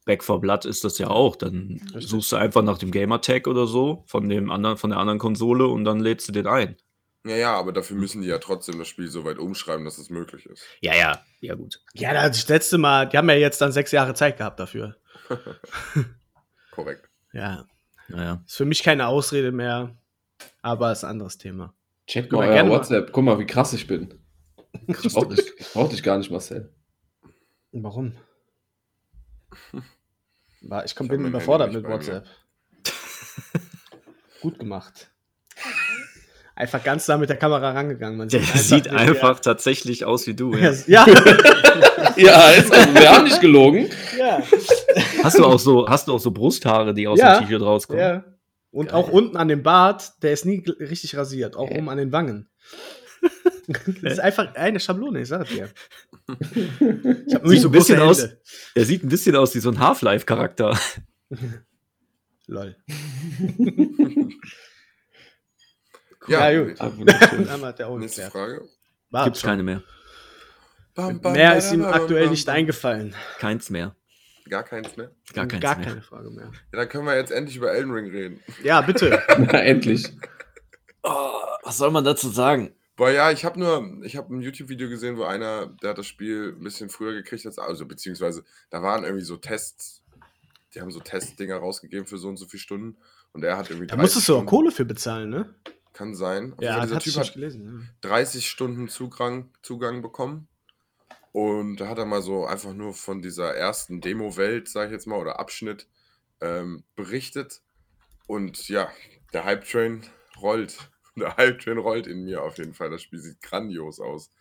Back for Blood ist das ja auch. Dann Richtig. suchst du einfach nach dem Gamertag oder so von dem anderen, von der anderen Konsole und dann lädst du den ein. Ja, ja, aber dafür müssen die ja trotzdem das Spiel so weit umschreiben, dass es möglich ist. Ja, ja, ja gut. Ja, das letzte Mal, die haben ja jetzt dann sechs Jahre Zeit gehabt dafür. [LAUGHS] Korrekt. Ja, Naja. ist für mich keine Ausrede mehr, aber ist ein anderes Thema. Check Guck mal euer gerne mal. WhatsApp. Guck mal, wie krass ich bin. Ich brauch dich, ich brauch dich gar nicht, Marcel. Warum? War, ich komm, Ich bin überfordert mit. WhatsApp. Gut gemacht. Einfach ganz nah mit der Kamera rangegangen. Man Der einfach sieht einfach tatsächlich aus wie du. Ja, Ja. [LAUGHS] ja. Ist also, wir haben nicht gelogen. ja. Hast du auch so, hast du auch so Brusthaare, die aus Ja. dem T-Shirt rauskommen? ja. Und Geil. auch unten an dem Bart, der ist nie richtig rasiert, auch Hä? oben an den Wangen. [LAUGHS] das ist einfach eine Schablone, ich sag dir. Ich habe nicht so ein bisschen große aus. Hände. Er sieht ein bisschen aus wie so ein Half-Life-Charakter. Lol. [LAUGHS] Ja, Ja, gut. Ah, er auch nächste. Frage. War Gibt's schon. keine mehr. Bam, bam, Mehr bam, ist ihm bam, aktuell bam, nicht bam. eingefallen. Keins mehr. Gar keins mehr. Gar keins Gar mehr. keine Frage mehr. Ja, dann können wir jetzt endlich über Elden Ring reden. Ja, bitte. [LAUGHS] Na, endlich. Oh, was soll man dazu sagen? Boah, ja, ich habe nur, ich habe ein YouTube-Video gesehen, wo einer, der hat das Spiel ein bisschen früher gekriegt als, also beziehungsweise, da waren irgendwie so Tests, die haben so Testdinger rausgegeben für so und so viele Stunden und er hat irgendwie Da musstest du auch Stunden, Kohle für bezahlen, ne? Kann sein. Auf jeden Ja, Fall, dieser Typ hat gelesen. 30 Stunden Zugang, Zugang bekommen. Und da hat er mal so einfach nur von dieser ersten Demo-Welt, sag ich jetzt mal, oder Abschnitt ähm, berichtet. Und ja, der Hype-Train rollt. Der Hype-Train rollt in mir auf jeden Fall. Das Spiel sieht grandios aus.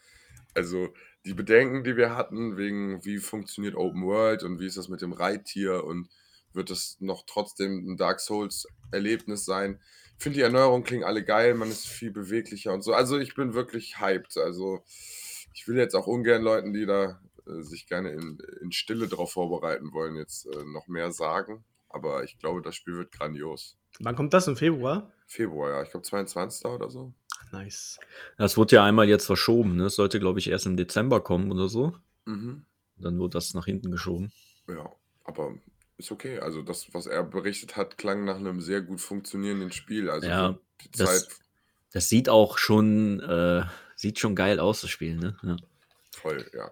Also die Bedenken, die wir hatten, wegen wie funktioniert Open World und wie ist das mit dem Reittier und wird das noch trotzdem ein Dark Souls-Erlebnis sein. Ich finde, die Erneuerungen klingen alle geil, man ist viel beweglicher und so. Also ich bin wirklich hyped. Also ich will jetzt auch ungern Leuten, die da äh, sich gerne in, in Stille darauf vorbereiten wollen, jetzt äh, noch mehr sagen. Aber ich glaube, das Spiel wird grandios. Wann kommt das? Im Februar? Februar, ja. Ich glaube 22. oder so. Nice. Das wurde ja einmal jetzt verschoben. Ne? Es sollte, glaube ich, erst im Dezember kommen oder so. Mhm. Dann wurde das nach hinten geschoben. Ja, aber ist okay. Also das, was er berichtet hat, klang nach einem sehr gut funktionierenden Spiel. Also Ja, das- Zeit Das sieht auch schon, äh, sieht schon geil aus, das Spiel, ne? Ja. voll, ja.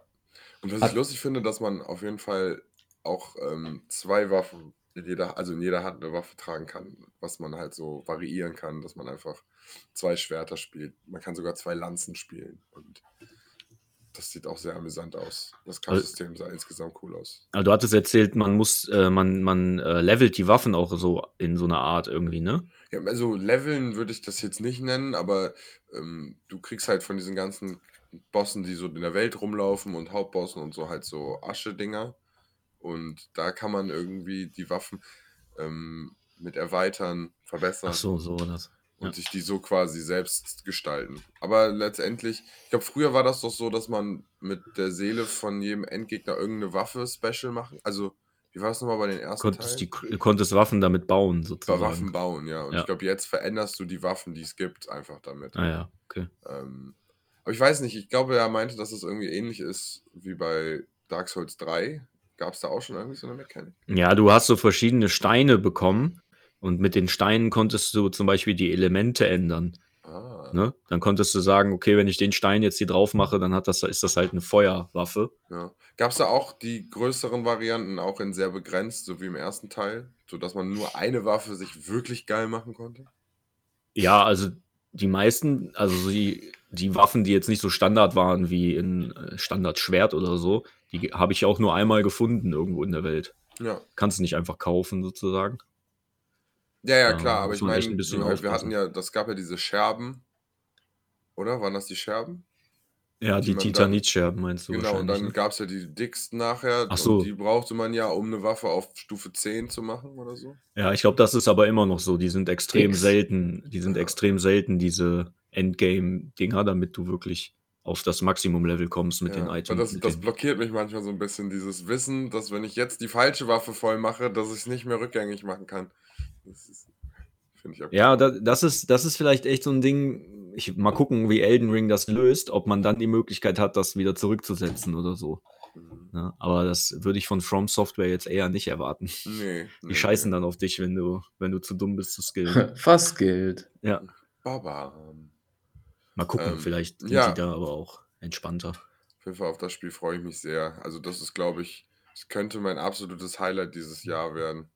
Und was Hat- ich lustig finde, dass man auf jeden Fall auch ähm, zwei Waffen in jeder, also in jeder Hand eine Waffe tragen kann, was man halt so variieren kann, dass man einfach zwei Schwerter spielt. Man kann sogar zwei Lanzen spielen und das sieht auch sehr amüsant aus. Das Kampfsystem sah insgesamt cool aus. Aber du hattest erzählt, man muss, äh, man, man äh, levelt die Waffen auch so in so einer Art irgendwie, ne? Ja, also Leveln würde ich das jetzt nicht nennen, aber ähm, du kriegst halt von diesen ganzen Bossen, die so in der Welt rumlaufen und Hauptbossen und so halt so Asche-Dinger. Und da kann man irgendwie die Waffen ähm, mit erweitern, verbessern Ach so, so war das. und ja. sich die so quasi selbst gestalten. Aber letztendlich, ich glaube, früher war das doch so, dass man mit der Seele von jedem Endgegner irgendeine Waffe special machen. Also, wie war es nochmal bei den ersten Konntest, die, Teilen? du konntest Waffen damit bauen, Bei sozusagen. Waffen bauen, ja. Und Ja. ich glaube, jetzt veränderst du die Waffen, die es gibt, einfach damit. Ah ja, okay. Ähm, aber ich weiß nicht, ich glaube, er meinte, dass es irgendwie ähnlich ist wie bei Dark Souls 3. Gab es da auch schon irgendwie so eine Mechanik? Ja, du hast so verschiedene Steine bekommen und mit den Steinen konntest du zum Beispiel die Elemente ändern. Ah, Ne? Dann konntest du sagen, okay, wenn ich den Stein jetzt hier drauf mache, dann hat das, ist das halt eine Feuerwaffe. ja. Gab es da auch die größeren Varianten, auch in sehr begrenzt, so wie im ersten Teil, sodass man nur eine Waffe sich wirklich geil machen konnte? Ja, also die meisten, also so die, die Waffen, die jetzt nicht so Standard waren wie ein äh, Standardschwert oder so, die habe ich auch nur einmal gefunden irgendwo in der Welt. Ja. Kannst du nicht einfach kaufen, sozusagen. Ja, ja, klar, aber ich meine, wir hatten ja, das gab ja diese Scherben, oder? Waren das die Scherben? Ja, Die die Titanitscherben meinst du genau, und dann ne? gab es ja die dicksten nachher. Ach so. Die brauchte man ja, um eine Waffe auf Stufe 10 zu machen oder so. Ja, ich glaube, das ist aber immer noch so. Die sind extrem X. selten. Die sind Ja. extrem selten, diese Endgame-Dinger, damit du wirklich auf das Maximum-Level kommst mit Ja, den Items. das, das blockiert mich manchmal so ein bisschen, dieses Wissen, dass wenn ich jetzt die falsche Waffe voll mache, dass ich es nicht mehr rückgängig machen kann. Das ist, finde ich auch Ja, da, das, ist, das ist vielleicht echt so ein Ding. Ich, mal gucken, wie Elden Ring das löst, ob man dann die Möglichkeit hat, das wieder zurückzusetzen oder so. Mhm. Ne? Aber das würde ich von From Software jetzt eher nicht erwarten. Nee. Die scheißen dann auf dich, wenn du, wenn du zu dumm bist zu [LAUGHS] skillen. Fast gilt. ja. Baba. Mal gucken, Ähm, vielleicht sind ja. die da aber auch entspannter. Auf jeden Fall auf das Spiel freue ich mich sehr. Also, das ist, glaube ich, das könnte mein absolutes Highlight dieses Jahr werden.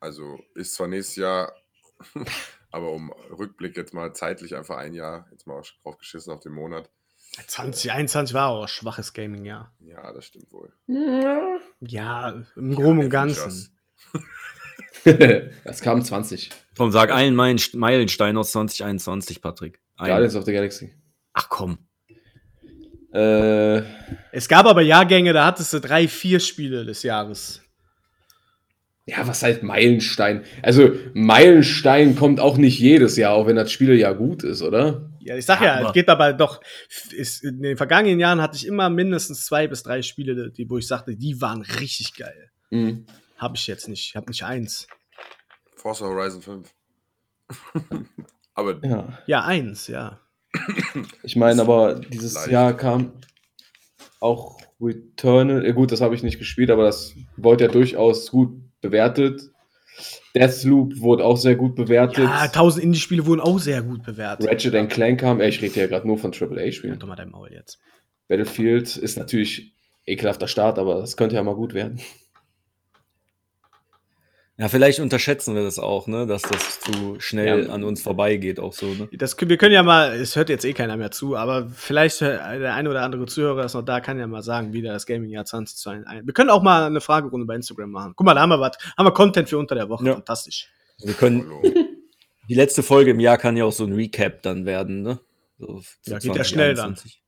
Also, ist zwar nächstes Jahr, [LAUGHS] aber um Rückblick jetzt mal zeitlich einfach ein Jahr, jetzt mal drauf geschissen auf den Monat. 2021 war auch ein schwaches Gaming-Jahr. Ja, das stimmt wohl. Ja, im Groben und. Ganzen. das [LAUGHS] kam 20. Komm, sag einen Meilen- Meilenstein aus 2021, Patrick. Einen. Guardians of the Galaxy. Ach komm. Äh, Es gab aber Jahrgänge, da hattest du drei, vier Spiele des Jahres. Ja, was heißt Meilenstein? Also, Meilenstein kommt auch nicht jedes Jahr, auch wenn das Spiel ja gut ist, oder? Ja, ich sag Ja, es geht aber doch. Ist, in den vergangenen Jahren hatte ich immer mindestens zwei bis drei Spiele, die, wo ich sagte, die waren richtig geil. Mhm. Habe ich jetzt nicht. Ich habe nicht eins. Forza Horizon 5. [LAUGHS] Aber Ja. Ja, eins, ja. Ich meine, aber dieses Leicht. Jahr kam auch Returnal. Ja, gut, das habe ich nicht gespielt, aber das wurde ja durchaus gut bewertet. Deathloop wurde auch sehr gut bewertet. Ja, 1000 Indie-Spiele wurden auch sehr gut bewertet. Ratchet and Clank kam. Ey, ich rede ja gerade nur von AAA-Spielen. Halt doch mal dein Maul jetzt. Battlefield ist natürlich ekelhafter Start, aber das könnte ja mal gut werden. Ja, vielleicht unterschätzen wir das auch, ne? Dass das zu schnell Ja. an uns vorbeigeht, auch so, ne? Das, wir können ja mal, es hört jetzt eh keiner mehr zu, aber vielleicht hört der eine oder andere Zuhörer ist noch da, kann ja mal sagen, wie der das Gaming-Jahr 2022. Wir können auch mal eine Fragerunde bei Instagram machen. Guck mal, da haben wir was, haben wir Content für unter der Woche. Ja. Fantastisch. Wir können, [LAUGHS] die letzte Folge im Jahr kann ja auch so ein Recap dann werden, ne? So Ja, geht ja schnell dann. 2021.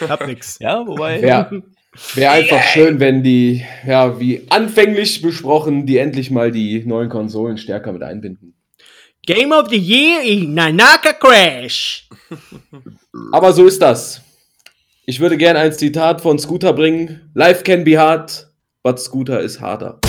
Ich hab nix. [LAUGHS] Ja, wobei. [LAUGHS] Wäre wär einfach schön, wenn die, ja, wie anfänglich besprochen, die endlich mal die neuen Konsolen stärker mit einbinden. Game of the Year in Nanaka Crash. [LAUGHS] Aber so ist das. Ich würde gerne ein Zitat von Scooter bringen. Life can be hard, but Scooter is harder.